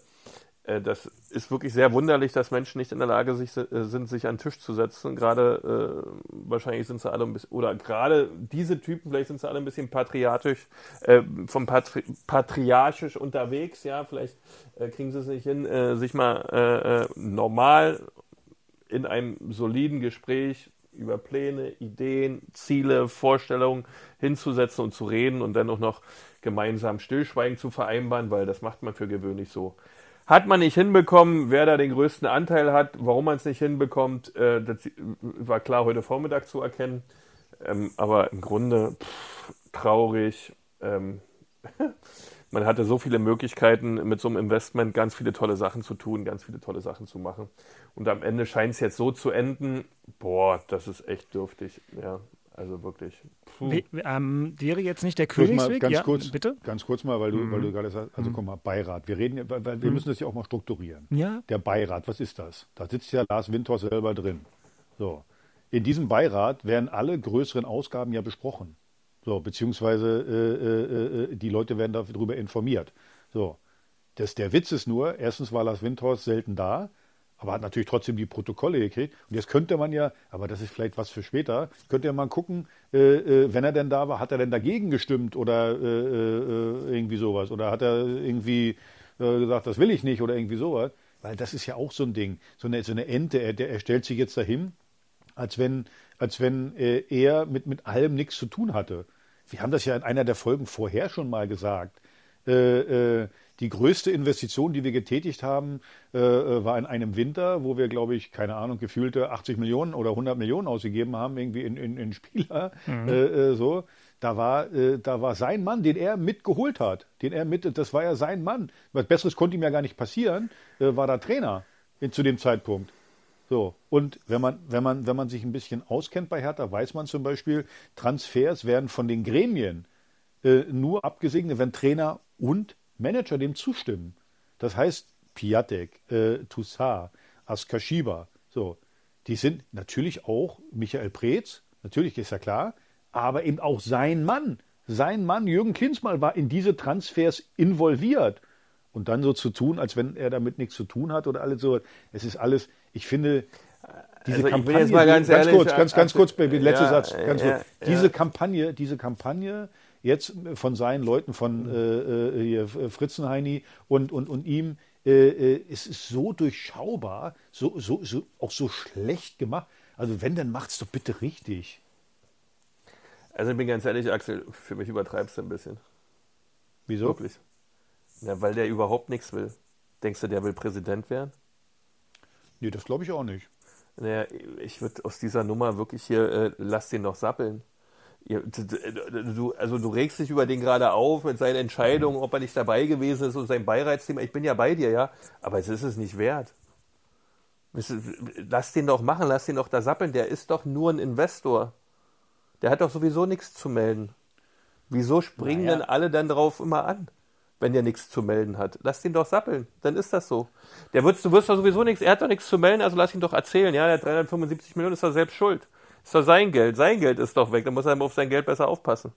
Das ist wirklich sehr wunderlich, dass Menschen nicht in der Lage sind, sich an den Tisch zu setzen. Gerade, wahrscheinlich sind sie alle ein bisschen, oder gerade diese Typen, vielleicht sind sie alle ein bisschen patriotisch, vom Patri patriarchisch unterwegs, ja, vielleicht kriegen sie es nicht hin, sich mal normal in einem soliden Gespräch über Pläne, Ideen, Ziele, Vorstellungen hinzusetzen und zu reden und dann auch noch gemeinsam Stillschweigen zu vereinbaren, weil das macht man für gewöhnlich so. Hat man nicht hinbekommen, wer da den größten Anteil hat, warum man es nicht hinbekommt, äh, das war klar heute Vormittag zu erkennen. Ähm, aber im Grunde pff, traurig. Ähm, man hatte so viele Möglichkeiten, mit so einem Investment ganz viele tolle Sachen zu tun, ganz viele tolle Sachen zu machen. Und am Ende scheint es jetzt so zu enden. Boah, das ist echt dürftig. Ja, also wirklich. We, ähm, wäre jetzt nicht der Königsweg? ganz ja, kurz, bitte? Ganz kurz mal, weil du, Mhm. weil du gerade sagst, also Mhm. komm mal, Beirat. Wir reden, weil wir Mhm. müssen das ja auch mal strukturieren. Ja. Der Beirat, was ist das? Da sitzt ja Lars Windhorst selber drin. So. In diesem Beirat werden alle größeren Ausgaben ja besprochen. So, beziehungsweise äh, äh, äh, die Leute werden darüber informiert. So. Das, der Witz ist nur, erstens war Lars Windhorst selten da, aber hat natürlich trotzdem die Protokolle gekriegt. Und jetzt könnte man ja, aber das ist vielleicht was für später, könnte ja mal gucken, äh, äh, wenn er denn da war, hat er denn dagegen gestimmt oder äh, äh, irgendwie sowas? Oder hat er irgendwie äh, gesagt, das will ich nicht oder irgendwie sowas? Weil das ist ja auch so ein Ding. So eine, so eine Ente, er, er stellt sich jetzt dahin, als wenn, als wenn äh, er mit, mit allem nichts zu tun hatte. Wir haben das ja in einer der Folgen vorher schon mal gesagt. Äh, äh, die größte Investition, die wir getätigt haben, äh, äh, war in einem Winter, wo wir, glaube ich, keine Ahnung, gefühlte 80 Millionen oder 100 Millionen ausgegeben haben, irgendwie in, in, in Spieler. Mhm. Äh, äh, so. Da war, äh, da war sein Mann, den er mitgeholt hat. Den er mit, das war ja sein Mann. Was Besseres konnte ihm ja gar nicht passieren, äh, war da Trainer in, zu dem Zeitpunkt. So, und wenn man, wenn, man, wenn man sich ein bisschen auskennt bei Hertha, weiß man zum Beispiel, Transfers werden von den Gremien äh, nur abgesegnet, wenn Trainer und Manager dem zustimmen. Das heißt, Piatek, äh, Toussaint, Askashiba, so, die sind natürlich auch Michael Preetz, natürlich ist ja klar, aber eben auch sein Mann. Sein Mann, Jürgen Klinsmann, war in diese Transfers involviert. Und dann so zu tun, als wenn er damit nichts zu tun hat oder alles so. Es ist alles, ich finde, diese Also Kampagne, jetzt mal ganz ehrlich, kurz, ganz, ganz also- kurz, letzter ja, Satz, ganz ja, kurz. ja. Diese Kampagne, diese Kampagne jetzt von seinen Leuten, von äh, äh, hier, Fritzenheini und, und, und ihm, äh, äh, es ist so durchschaubar, so, so, so, auch so schlecht gemacht. Also wenn, dann macht's doch bitte richtig. Also ich bin ganz ehrlich, Axel, für mich übertreibst du ein bisschen. Wieso? Wirklich. Ja, weil der überhaupt nichts will. Denkst du, der will Präsident werden? Nee, das glaube ich auch nicht. Naja, ich würde aus dieser Nummer wirklich hier, äh, lass den doch sappeln. D- du, also du regst dich über den gerade auf mit seinen Entscheidungen, ob er nicht dabei gewesen ist und sein Beiratsteam. Ich bin ja bei dir, ja, aber es ist es nicht wert. Lass den doch machen, lass den doch da sappeln. Der ist doch nur ein Investor. Der hat doch sowieso nichts zu melden. Wieso springen Naja. denn alle dann drauf immer an, wenn der nichts zu melden hat? Lass den doch sappeln, dann ist das so. Der wird, du wirst doch sowieso nichts, er hat doch nichts zu melden, also lass ihn doch erzählen. Ja, der hat 375 Millionen, ist doch selbst schuld. Ist doch sein Geld, sein Geld ist doch weg, dann muss er auf sein Geld besser aufpassen.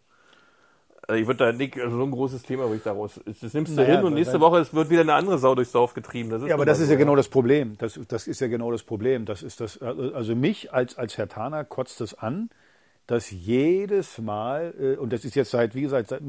Also ich würde da nicht, also so ein großes Thema würde ich daraus, das nimmst du Naja, hin und weil- nächste Woche es wird wieder eine andere Sau durchs Dorf getrieben. Das Ja, aber das ist ja genau das Problem. Das, das ist ja genau das Problem. Das ist das, also mich als, als Herr Taner kotzt es an, dass jedes Mal, äh, und das ist jetzt seit, wie gesagt, seit,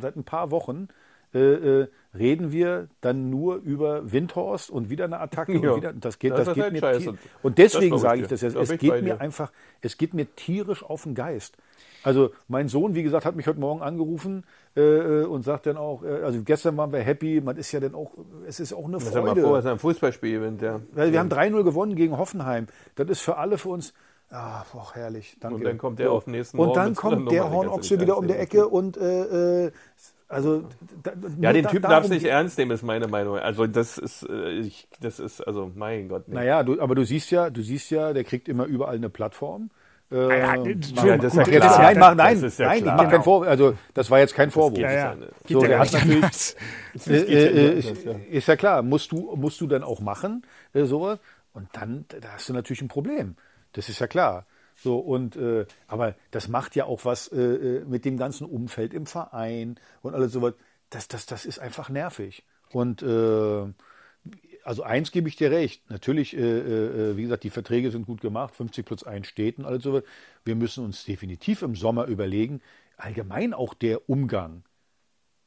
seit ein paar Wochen, äh, äh, reden wir dann nur über Windhorst und wieder eine Attacke Ja, und wieder. Das geht, das das ist geht halt mir Das Und deswegen ich sage ich das jetzt. Es geht mir einfach, es geht mir tierisch auf den Geist. Also mein Sohn, wie gesagt, hat mich heute Morgen angerufen äh, äh, und sagt dann auch, äh, also gestern waren wir happy, man ist ja dann auch, es ist auch eine Stell dir mal Freude. vor, dass er ein Fußballspiel gewinnt, ja. Weil wir haben 3-0 gewonnen gegen Hoffenheim. Das ist für alle für uns. Ah, boah, herrlich. Danke. Und dann kommt der auf den nächsten Und Morgen dann kommt der Hornochse wieder um die Ecke und äh, äh, also da, Ja, den da- Typen darfst du nicht ernst nehmen, ist meine Meinung. Also das ist, äh, ich, das ist, also mein Gott. Nee. Naja, du, aber du siehst ja, du siehst ja, der kriegt immer überall eine Plattform. Äh, ja, mach- Entschuldigung, Ja, das ist ja klar. nein, mach, nein, Das ist ja nein, klar. ich mach keinen Vorwurf. Also das war jetzt kein Vorwurf. Ja, ja. So, ja der hat natürlich, äh, ja äh, ja. ist ja klar, musst du, musst du dann auch machen, äh, sowas. Und dann, da hast du natürlich ein Problem. Das ist ja klar. So, und, äh, aber das macht ja auch was äh, äh, mit dem ganzen Umfeld im Verein und alles sowas. Das, das, das ist einfach nervig. Und äh, also eins gebe ich dir recht. Natürlich, äh, äh, wie gesagt, die Verträge sind gut gemacht, 50 plus 1 steht und alles sowas. Wir müssen uns definitiv im Sommer überlegen, allgemein auch der Umgang.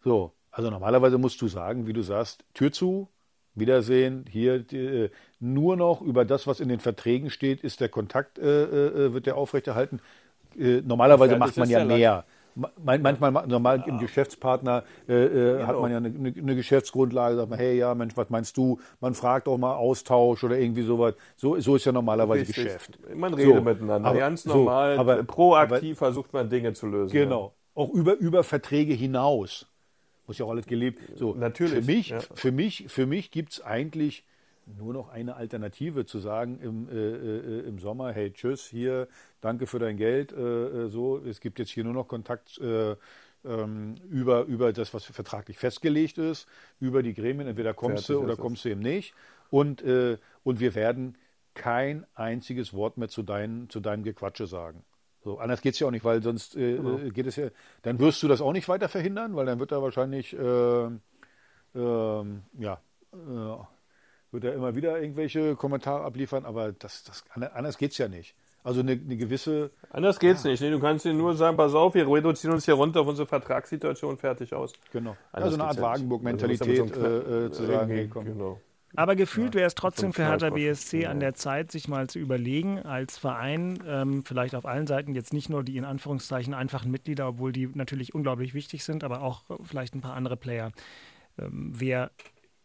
So, also normalerweise musst du sagen, wie du sagst, Tür zu, Wiedersehen, hier äh, nur noch über das, was in den Verträgen steht, ist der Kontakt, äh, äh, wird der aufrechterhalten. Äh, normalerweise macht man ja mehr. Ma- man- Manchmal, ma- normal im Geschäftspartner äh, äh, hat Genau. man ja eine, eine, Geschäftsgrundlage, sagt man, hey, ja, Mensch, was meinst du? Man fragt auch mal Austausch oder irgendwie sowas. So, so ist ja normalerweise Richtig. Geschäft. Man redet So, miteinander. aber- Ganz so, normal, aber- proaktiv versucht man Dinge zu lösen. Genau. Auch über, über Verträge hinaus. Muss ja auch alles gelebt. So, Natürlich, Für mich, ja. für mich, für mich gibt es eigentlich nur noch eine Alternative zu sagen im, äh, äh, im Sommer, hey, tschüss, hier, danke für dein Geld. Äh, äh, so, es gibt jetzt hier nur noch Kontakt äh, ähm, über, über das, was vertraglich festgelegt ist, über die Gremien. Entweder kommst Fertig du oder es. kommst du eben nicht. Und, äh, und wir werden kein einziges Wort mehr zu, dein, zu deinem Gequatsche sagen. So, anders geht es ja auch nicht, weil sonst äh, Genau. äh, geht es ja, dann wirst du das auch nicht weiter verhindern, weil dann wird er wahrscheinlich, äh, ähm, ja, äh, wird er immer wieder irgendwelche Kommentare abliefern, aber das, das, anders geht es ja nicht. Also eine, eine gewisse, Anders geht's nicht. Nee, du kannst ihnen nur sagen, pass auf, wir reduzieren uns hier runter auf unsere Vertragssituation, fertig aus. genau, Anders also eine Art ja. Wagenburg-Mentalität Also, ja äh, äh, zu sagen, hey, komm. Genau. Aber gefühlt wäre es trotzdem für Hertha BSC an der Zeit, sich mal zu überlegen, als Verein, ähm, vielleicht auf allen Seiten, jetzt nicht nur die in Anführungszeichen einfachen Mitglieder, obwohl die natürlich unglaublich wichtig sind, aber auch äh, vielleicht ein paar andere Player, ähm, wer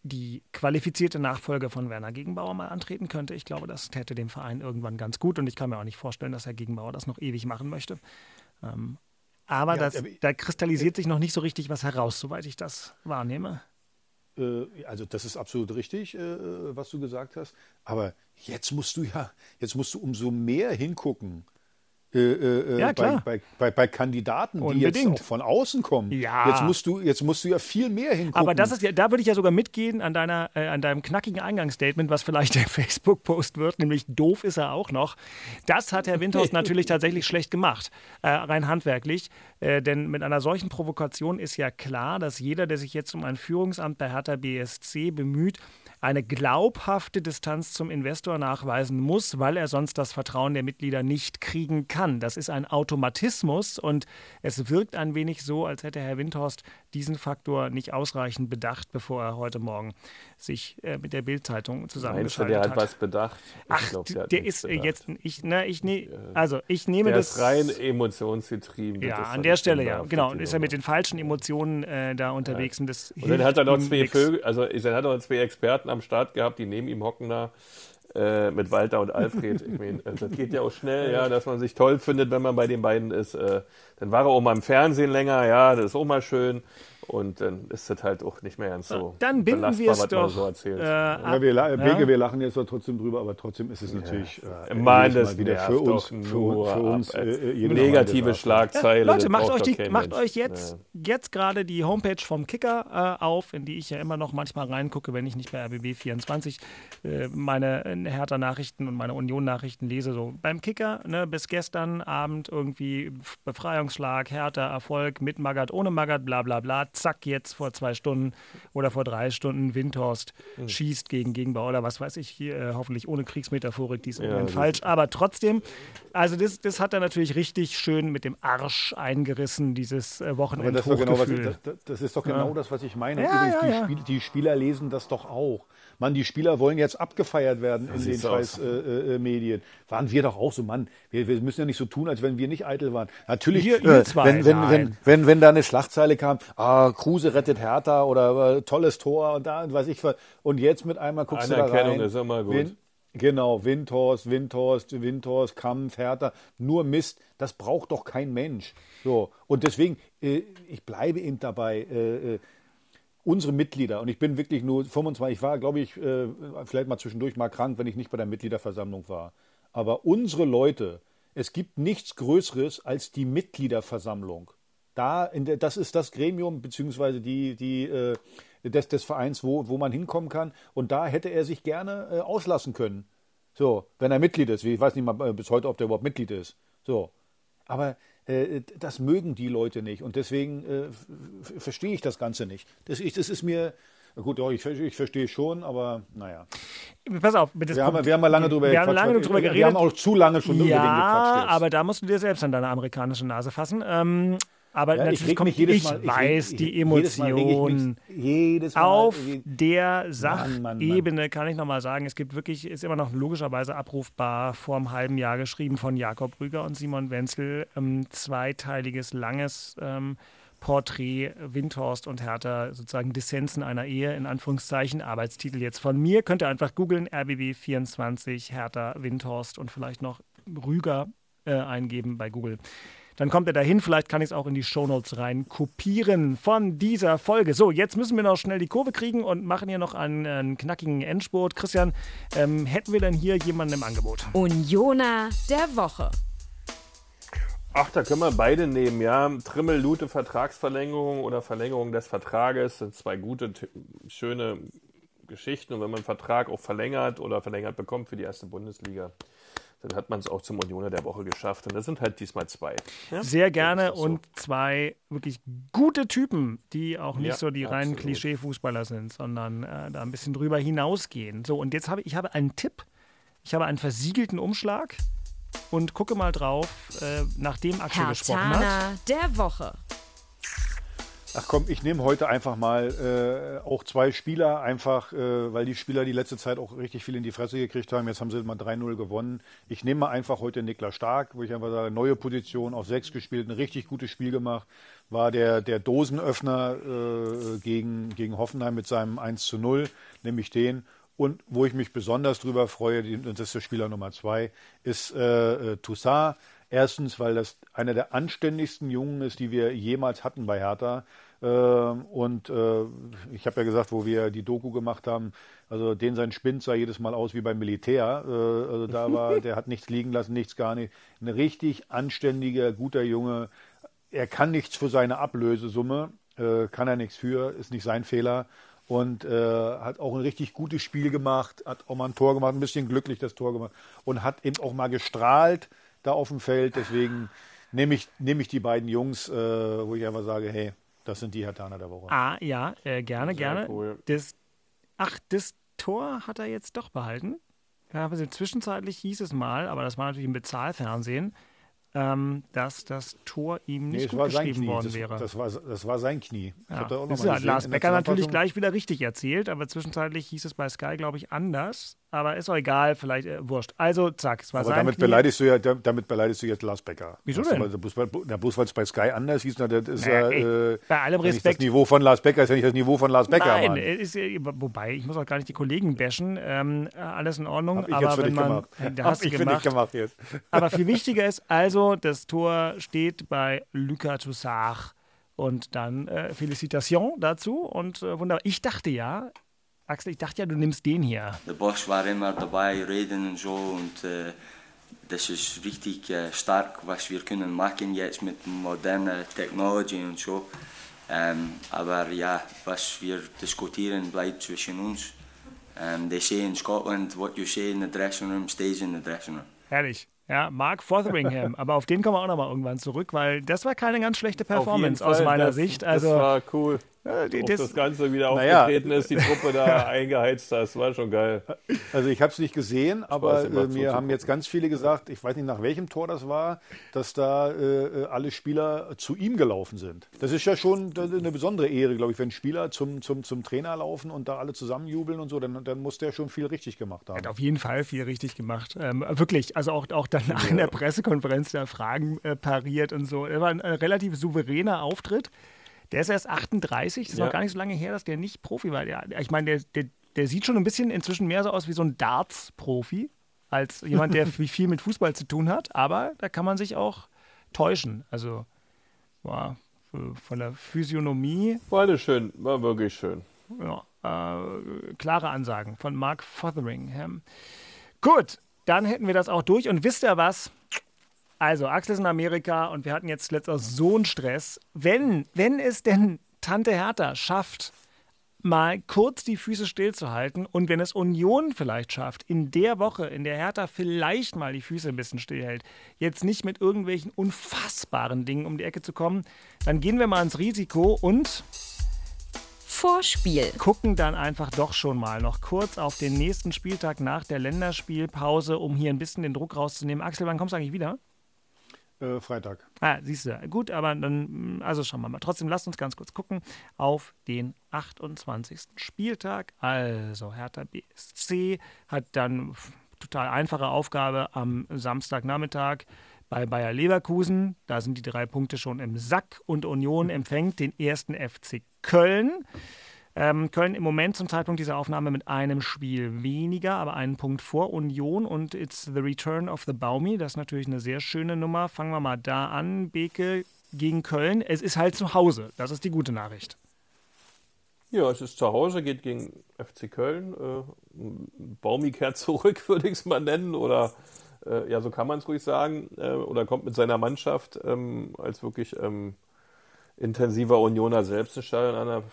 die qualifizierte Nachfolge von Werner Gegenbauer mal antreten könnte. Ich glaube, das täte dem Verein irgendwann ganz gut und ich kann mir auch nicht vorstellen, dass Herr Gegenbauer das noch ewig machen möchte. Ähm, aber Ja, das, aber- da kristallisiert sich noch nicht so richtig was heraus, soweit ich das wahrnehme. Äh, also das ist absolut richtig, äh, was du gesagt hast. Aber jetzt musst du ja, jetzt musst du umso mehr hingucken. Äh, äh, Ja, bei, klar. bei, bei, bei Kandidaten, die Unbedingt. jetzt auch von außen kommen. Ja. Jetzt musst du, jetzt musst du ja viel mehr hingucken. Aber das ist ja, da würde ich ja sogar mitgehen an deiner, äh, an deinem knackigen Eingangsstatement, was vielleicht der Facebook-Post wird, nämlich doof ist er auch noch. Das hat Herr Windhorst natürlich tatsächlich schlecht gemacht, äh, rein handwerklich. Äh, denn mit einer solchen Provokation ist ja klar, dass jeder, der sich jetzt um ein Führungsamt bei Hertha BSC bemüht, eine glaubhafte Distanz zum Investor nachweisen muss, weil er sonst das Vertrauen der Mitglieder nicht kriegen kann. Das ist ein Automatismus und es wirkt ein wenig so, als hätte Herr Windhorst diesen Faktor nicht ausreichend bedacht, bevor er heute Morgen sich äh, mit der Bildzeitung Meinst du, zusammengeschaltet der hat was bedacht? Ich Ach, glaub, der, nichts ist äh, bedacht. jetzt ich, ne, ich ne, also ich nehme Der das ist rein emotionsgetrieben. ja, an der Stelle ja, genau. Und ist er mit den falschen Emotionen äh, da unterwegs und das Und dann hat er noch zwei. Vögel, also dann hat er noch zwei Experten am Start gehabt, die neben ihm hocken da. Äh, mit Walter und Alfred. Ich meine, äh, das geht ja auch schnell, ja, dass man sich toll findet, wenn man bei den beiden ist. Äh, dann war er auch mal im Fernsehen länger, ja, das ist auch mal schön. Und dann ist das halt auch nicht mehr ganz so. Dann binden wir es doch. So äh, ja, wir, Ja. Beke, wir lachen jetzt doch trotzdem drüber, aber trotzdem ist es natürlich äh, Mann, das Mal wieder für uns, für, nur für uns äh, Mal Negative. Schlagzeile. Leute, das macht euch, die, macht euch jetzt, jetzt gerade die Homepage vom Kicker äh, auf, in die ich ja immer noch manchmal reingucke, wenn ich nicht bei RBB24 äh, meine äh, Hertha-Nachrichten und meine Union-Nachrichten lese. So beim Kicker ne, bis gestern Abend irgendwie Befreiungsschlag, Hertha, Erfolg mit Magath, ohne Magath, bla bla bla. Zack, jetzt vor zwei Stunden oder vor drei Stunden Windhorst Hm. schießt gegen Gegenbau oder was weiß ich hier, äh, hoffentlich ohne Kriegsmetaphorik, die ist Ja, falsch. Aber trotzdem, also das, das hat er natürlich richtig schön mit dem Arsch eingerissen, dieses äh, Aber das ist doch Wochenend genau, das, das ist doch genau das, was ich meine. Ja, Übrigens, ja, die, ja. Spiel, die Spieler lesen das doch auch. Mann, die Spieler wollen jetzt abgefeiert werden in den scheiß aus. äh, äh, Medien. Waren wir doch auch so, Mann. Wir, wir müssen ja nicht so tun, als wenn wir nicht eitel waren. Natürlich, ihr äh, zwei, wenn, wenn, nein. wenn, wenn, wenn da eine Schlagzeile kam, ah, Kruse rettet Hertha oder äh, tolles Tor und da und weiß ich was. Und jetzt mit einmal guckst du da Anerkennung rein. ist immer gut. Wen, Genau, Windhorst, Windhorst, Windhorst, Kampf, Hertha, nur Mist, das braucht doch kein Mensch. So, und deswegen, äh, ich bleibe eben dabei, äh, äh, unsere Mitglieder, und ich bin wirklich nur 25, ich war, glaube ich, äh, vielleicht mal zwischendurch mal krank, wenn ich nicht bei der Mitgliederversammlung war. Aber unsere Leute, es gibt nichts Größeres als die Mitgliederversammlung. Da, der, das ist das Gremium, beziehungsweise die, die, äh, des, des Vereins, wo, wo man hinkommen kann. Und da hätte er sich gerne äh, auslassen können. So, wenn er Mitglied ist. Ich weiß nicht mal äh, bis heute, ob der überhaupt Mitglied ist. So. Aber das mögen die Leute nicht. Und deswegen äh, verstehe ich das Ganze nicht. Das, ich, das ist mir. Gut, ja, ich, ich verstehe schon, aber naja. Pass auf, bitte. Wir haben, wir haben mal lange drüber wir haben lange drüber geredet. Wir haben auch zu lange schon ja, über den gequatscht. Ja, aber da musst du dir selbst an deine amerikanische Nase fassen. Ähm, aber Ja, ich natürlich reg kommt, mich jedes ich Mal- ich weiß die ich- reg ich mich- Mal- Auf der Sachebene kann ich nochmal sagen, es gibt wirklich, ist immer noch logischerweise abrufbar, vor einem halben Jahr geschrieben von Jakob Rüger und Simon Wenzel, ähm, zweiteiliges, langes ähm, Porträt Windhorst und Hertha, sozusagen Dissensen einer Ehe, in Anführungszeichen, Arbeitstitel jetzt von mir. Könnt ihr einfach googeln, RBB24, Hertha, Windhorst und vielleicht noch Rüger äh, eingeben bei Google. Dann kommt er dahin, vielleicht kann ich es auch in die Shownotes rein kopieren von dieser Folge. So, jetzt müssen wir noch schnell die Kurve kriegen und machen hier noch einen, einen knackigen Endspurt. Christian, ähm, hätten wir denn hier jemanden im Angebot? Unioner der Woche. Ach, da können wir beide nehmen, ja. Trimmel, Lute, Vertragsverlängerung oder Verlängerung des Vertrages sind zwei gute, schöne Geschichten. Und wenn man einen Vertrag auch verlängert oder verlängert bekommt für die erste Bundesliga, dann hat man es auch zum Unioner der Woche geschafft. Und das sind halt diesmal zwei. Ja? Sehr gerne so. und zwei wirklich gute Typen, die auch nicht Ja, so die reinen. Klischee-Fußballer sind, sondern äh, da ein bisschen drüber hinausgehen. So, und jetzt habe ich, habe einen Tipp. Ich habe einen versiegelten Umschlag und gucke mal drauf, äh, nachdem Axel gesprochen hat. Hertaner der Woche. Ach komm, ich nehme heute einfach mal äh, auch zwei Spieler, einfach, äh, weil die Spieler die letzte Zeit auch richtig viel in die Fresse gekriegt haben. Jetzt haben sie mal 3-0 gewonnen. Ich nehme mal einfach heute Niklas Stark, wo ich einfach sage, neue Position, auf sechs gespielt, ein richtig gutes Spiel gemacht. War der, der Dosenöffner äh, gegen, gegen Hoffenheim mit seinem 1 zu 0, nämlich den. Und wo ich mich besonders drüber freue, das ist der Spieler Nummer zwei, ist äh, äh, Toussaint. Erstens, weil das einer der anständigsten Jungen ist, die wir jemals hatten bei Hertha. Ähm, und äh, ich habe ja gesagt, wo wir die Doku gemacht haben, also den sein Spind sah jedes Mal aus wie beim Militär. Äh, also da war, der hat nichts liegen lassen, nichts gar nicht. Ein richtig anständiger, guter Junge. Er kann nichts für seine Ablösesumme, äh, kann er nichts für, ist nicht sein Fehler. Und äh, hat auch ein richtig gutes Spiel gemacht, hat auch mal ein Tor gemacht, ein bisschen glücklich das Tor gemacht und hat eben auch mal gestrahlt da auf dem Feld. Deswegen nehme ich, nehme ich die beiden Jungs, äh, wo ich einfach sage, hey, das sind die Hertaner der Woche. Ah, ja, äh, gerne, gerne. cool. Das, ach, das Tor hat er jetzt doch behalten. Ja, aber zwischenzeitlich hieß es mal, aber das war natürlich im Bezahlfernsehen, ähm, dass das Tor ihm Nee, nicht es gut geschrieben worden Das, wäre. das, war, das war sein Knie. Ich ja. da auch noch das mal hat Lars Becker natürlich gleich wieder richtig erzählt, aber zwischenzeitlich hieß es bei Sky, glaube ich, anders. Aber ist auch egal, vielleicht äh, wurscht. Also, zack, es war Aber sein damit Knie. beleidigst du ja, damit beleidigst du jetzt Lars Becker. Wieso denn? weil- Bloß bloß weil es bei Sky anders hieß, na, das ist ja, äh, bei allem nicht Respekt. Das Niveau von Lars Becker ist ja nicht das Niveau von Lars Becker. Nein, äh, ist, äh, wobei, ich muss auch gar nicht die Kollegen bashen. Ähm, äh, alles in Ordnung. Hab ich aber jetzt für wenn dich man, gemacht. da Hab hast ich für gemacht. gemacht jetzt. Aber viel wichtiger ist also, das Tor steht bei Lucas Toussaint. Und dann äh, Felicitation dazu und äh, wunderbar. Ich dachte ja, Axel, ich dachte ja, du nimmst den hier. Der Bosch war immer dabei, reden und so und äh, das ist richtig äh, stark, was wir können machen jetzt mit moderner Technology und so. Ähm, aber ja, was wir diskutieren bleibt zwischen uns. Um, they say in Scotland, what you say in the dressing room stays in the dressing room. Herrlich. Ja, Mark Fotheringham. Aber auf den kommen wir auch nochmal irgendwann zurück, weil das war keine ganz schlechte Performance aus meiner das, Sicht. Das Also, war cool. Ja, die- das- das, Ganze wieder aufgetreten ist, die Truppe da eingeheizt hat. Das war schon geil. Also ich habe es nicht gesehen, aber äh, mir haben jetzt ganz viele gesagt, ich weiß nicht nach welchem Tor das war, dass da äh, äh, alle Spieler zu ihm gelaufen sind. Das ist ja schon äh, eine besondere Ehre, glaube ich, wenn Spieler zum, zum, zum Trainer laufen und da alle zusammenjubeln und so, dann, dann muss der schon viel richtig gemacht haben. hat auf jeden Fall viel richtig gemacht. Ähm, wirklich, also auch, auch danach in der Pressekonferenz da Fragen äh, pariert und so. Er war ein, ein relativ souveräner Auftritt. Der ist erst 38, das ist Ja. noch gar nicht so lange her, dass der nicht Profi war. Der, ich meine, der, der, der sieht schon ein bisschen inzwischen mehr so aus wie so ein Darts-Profi, als jemand, der viel mit Fußball zu tun hat. Aber da kann man sich auch täuschen. Also war von der Physiognomie. War das schön, war wirklich schön. Ja, äh, klare Ansagen von Mark Fotheringham. Gut, dann hätten wir das auch durch. Und wisst ihr was? Also, Axel ist in Amerika und wir hatten jetzt letztens so einen Stress. Wenn, wenn es denn Tante Hertha schafft, mal kurz die Füße stillzuhalten und wenn es Union vielleicht schafft, in der Woche, in der Hertha vielleicht mal die Füße ein bisschen stillhält, jetzt nicht mit irgendwelchen unfassbaren Dingen um die Ecke zu kommen, dann gehen wir mal ins Risiko und Vorspiel. Gucken dann einfach doch schon mal noch kurz auf den nächsten Spieltag nach der Länderspielpause, um hier ein bisschen den Druck rauszunehmen. Axel, wann kommst du eigentlich wieder? Äh, Freitag. Ah, siehst du. Gut, aber dann, mm, also schauen wir mal. Trotzdem lasst uns ganz kurz gucken auf den 28. Spieltag. Also Hertha BSC hat dann total einfache Aufgabe am Samstagnachmittag bei Bayer Leverkusen. Da sind die drei Punkte schon im Sack und Union empfängt den ersten FC Köln. Ähm, Köln im Moment zum Zeitpunkt dieser Aufnahme mit einem Spiel weniger, aber einen Punkt vor Union und it's the return of the Baumi. Das ist natürlich eine sehr schöne Nummer. Fangen wir mal da an. Beke gegen Köln. Es ist halt zu Hause. Das ist die gute Nachricht. Ja, es ist zu Hause, geht gegen FC Köln. Äh, Baumi kehrt zurück, würde ich es mal nennen. Oder äh, ja, so kann man es ruhig sagen. Äh, oder kommt mit seiner Mannschaft ähm, als wirklich ähm, intensiver Unioner selbst ins Stadion an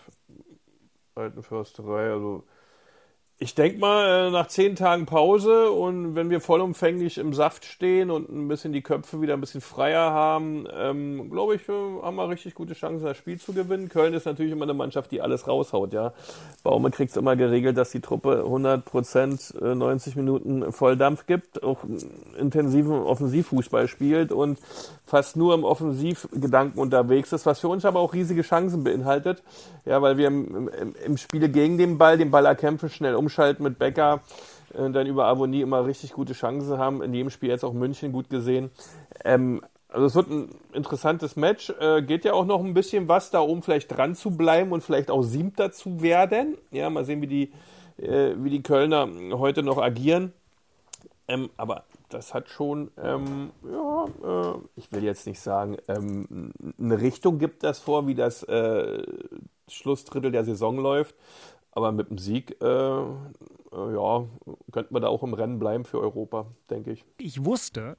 alten Försterei. Also ich denke mal, äh, nach zehn Tagen Pause und wenn wir vollumfänglich im Saft stehen und ein bisschen die Köpfe wieder ein bisschen freier haben, ähm, glaube ich, haben wir richtig gute Chancen, das Spiel zu gewinnen. Köln ist natürlich immer eine Mannschaft, die alles raushaut, ja. Baume kriegt es immer geregelt, dass die Truppe 100 Prozent, 90 äh, Minuten Volldampf gibt, auch intensiven Offensivfußball spielt und fast nur im Offensivgedanken unterwegs ist, was für uns aber auch riesige Chancen beinhaltet, ja, weil wir im, im, im Spiele gegen den Ball, den Ball erkämpfen, schnell um umschalten mit Becker und dann über Avonie immer richtig gute Chancen haben. In jedem Spiel jetzt auch München gut gesehen. Ähm, also es wird ein interessantes Match. Äh, geht ja auch noch ein bisschen was, da oben vielleicht dran zu bleiben und vielleicht auch Siebter zu werden. Ja, mal sehen, wie die, äh, wie die Kölner heute noch agieren. Ähm, aber das hat schon, ähm, ja, äh, ich will jetzt nicht sagen, ähm, eine Richtung gibt das vor, wie das äh, Schlussdrittel der Saison läuft. Aber mit dem Sieg, äh, äh, ja, könnte man da auch im Rennen bleiben für Europa, denke ich. Ich wusste,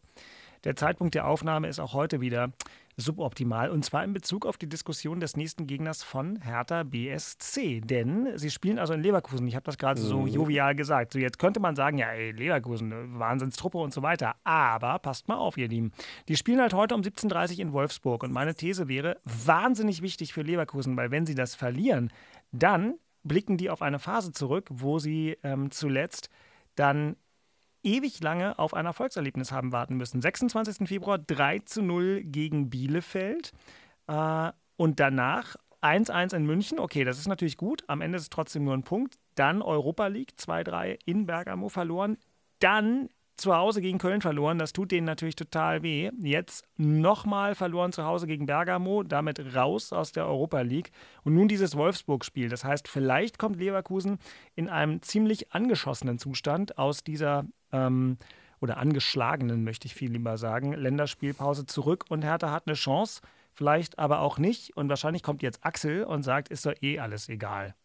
der Zeitpunkt der Aufnahme ist auch heute wieder suboptimal. Und zwar in Bezug auf die Diskussion des nächsten Gegners von Hertha BSC. Denn sie spielen also in Leverkusen. Ich habe das gerade mhm. so jovial gesagt. So jetzt könnte man sagen, ja, ey, Leverkusen, Wahnsinnstruppe und so weiter. Aber passt mal auf, ihr Lieben. Die spielen halt heute um 17.30 Uhr in Wolfsburg. Und meine These wäre, wahnsinnig wichtig für Leverkusen, weil wenn sie das verlieren, dann blicken die auf eine Phase zurück, wo sie ähm, zuletzt dann ewig lange auf ein Erfolgserlebnis haben warten müssen. 26. Februar 3 zu 0 gegen Bielefeld äh, und danach 1-1 in München. Okay, das ist natürlich gut. Am Ende ist es trotzdem nur ein Punkt. Dann Europa League 2-3 in Bergamo verloren. Dann zu Hause gegen Köln verloren. Das tut denen natürlich total weh. Jetzt nochmal verloren zu Hause gegen Bergamo, damit raus aus der Europa League. Und nun dieses Wolfsburg-Spiel. Das heißt, vielleicht kommt Leverkusen in einem ziemlich angeschossenen Zustand aus dieser ähm, oder angeschlagenen, möchte ich viel lieber sagen, Länderspielpause zurück und Hertha hat eine Chance, vielleicht aber auch nicht. Und wahrscheinlich kommt jetzt Axel und sagt, ist doch eh alles egal.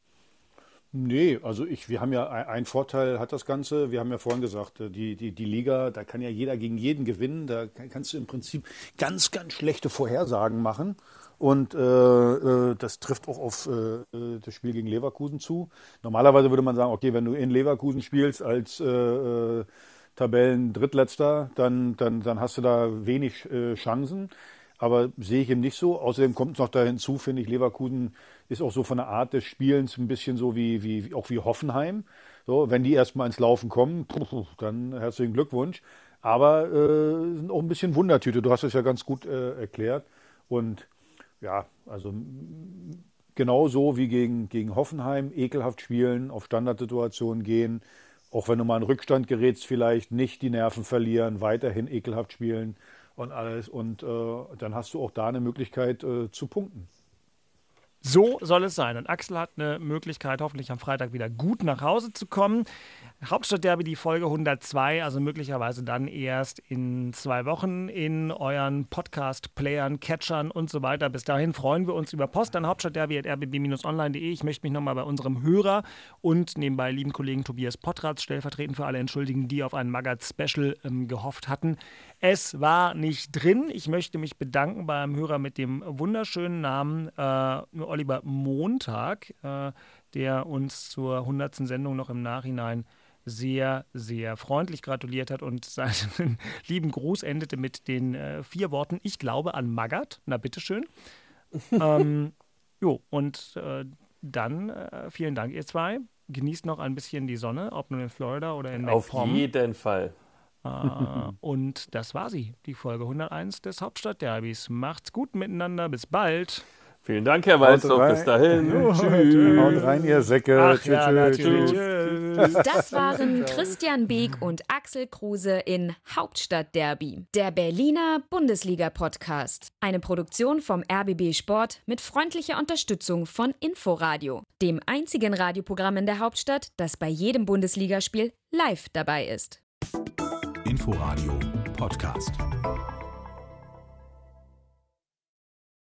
Nee, also ich, wir haben ja ein Vorteil hat das Ganze. Wir haben ja vorhin gesagt, äh, die, die, die Liga, da kann ja jeder gegen jeden gewinnen. Da kannst du im Prinzip ganz, ganz schlechte Vorhersagen machen. Und äh, äh, das trifft auch auf äh, äh das Spiel gegen Leverkusen zu. Normalerweise würde man sagen, okay, wenn du in Leverkusen spielst als äh, äh, Tabellen-Drittletzter, dann, dann, dann hast du da wenig Chancen. Aber sehe ich eben nicht so. Außerdem kommt noch da hinzu, finde ich, Leverkusen ist auch so von der Art des Spielens ein bisschen so wie, wie auch wie Hoffenheim. So, wenn die erstmal ins Laufen kommen, dann herzlichen Glückwunsch. Aber äh, sind auch ein bisschen Wundertüte. Du hast es ja ganz gut äh, erklärt. Und ja, also genau so wie gegen, gegen Hoffenheim, ekelhaft spielen, auf Standardsituationen gehen. Auch wenn du mal in Rückstand gerätst, vielleicht nicht die Nerven verlieren, weiterhin ekelhaft spielen und alles. Und äh, dann hast du auch da eine Möglichkeit äh, zu punkten. So soll es sein. Und Axel hat eine Möglichkeit, hoffentlich am Freitag wieder gut nach Hause zu kommen. Hauptstadtderby, die Folge 102, also möglicherweise dann erst in zwei Wochen in euren Podcast-Playern, Catchern und so weiter. Bis dahin freuen wir uns über Post an hauptstadtderby.rbb-online.de. Ich möchte mich nochmal bei unserem Hörer und nebenbei lieben Kollegen Tobias Pottratz stellvertretend für alle entschuldigen, die auf ein Magat-Special ähm, gehofft hatten. Es war nicht drin. Ich möchte mich bedanken beim Hörer mit dem wunderschönen Namen äh, Oliver Montag, äh, der uns zur 100. Sendung noch im Nachhinein sehr, sehr freundlich gratuliert hat und seinen lieben Gruß endete mit den äh, vier Worten, ich glaube an Magat. Na, bitteschön. ähm, jo, und äh, dann äh, vielen Dank, ihr zwei. Genießt noch ein bisschen die Sonne, ob nun in Florida oder in Auf MacPom. jeden Fall. Äh, und das war sie, die Folge 101 des Hauptstadtderbys. Macht's gut miteinander, bis bald. Vielen Dank, Herr rein. Bis dahin. Jo, Tschüss. Haut rein, ihr Säcke. Ach Tschüss, ja, tschüss. Tschüss. Das waren Christian Beek und Axel Kruse in Hauptstadtderby, der Berliner Bundesliga-Podcast. Eine Produktion vom RBB Sport mit freundlicher Unterstützung von Inforadio, dem einzigen Radioprogramm in der Hauptstadt, das bei jedem Bundesligaspiel live dabei ist. Inforadio Podcast.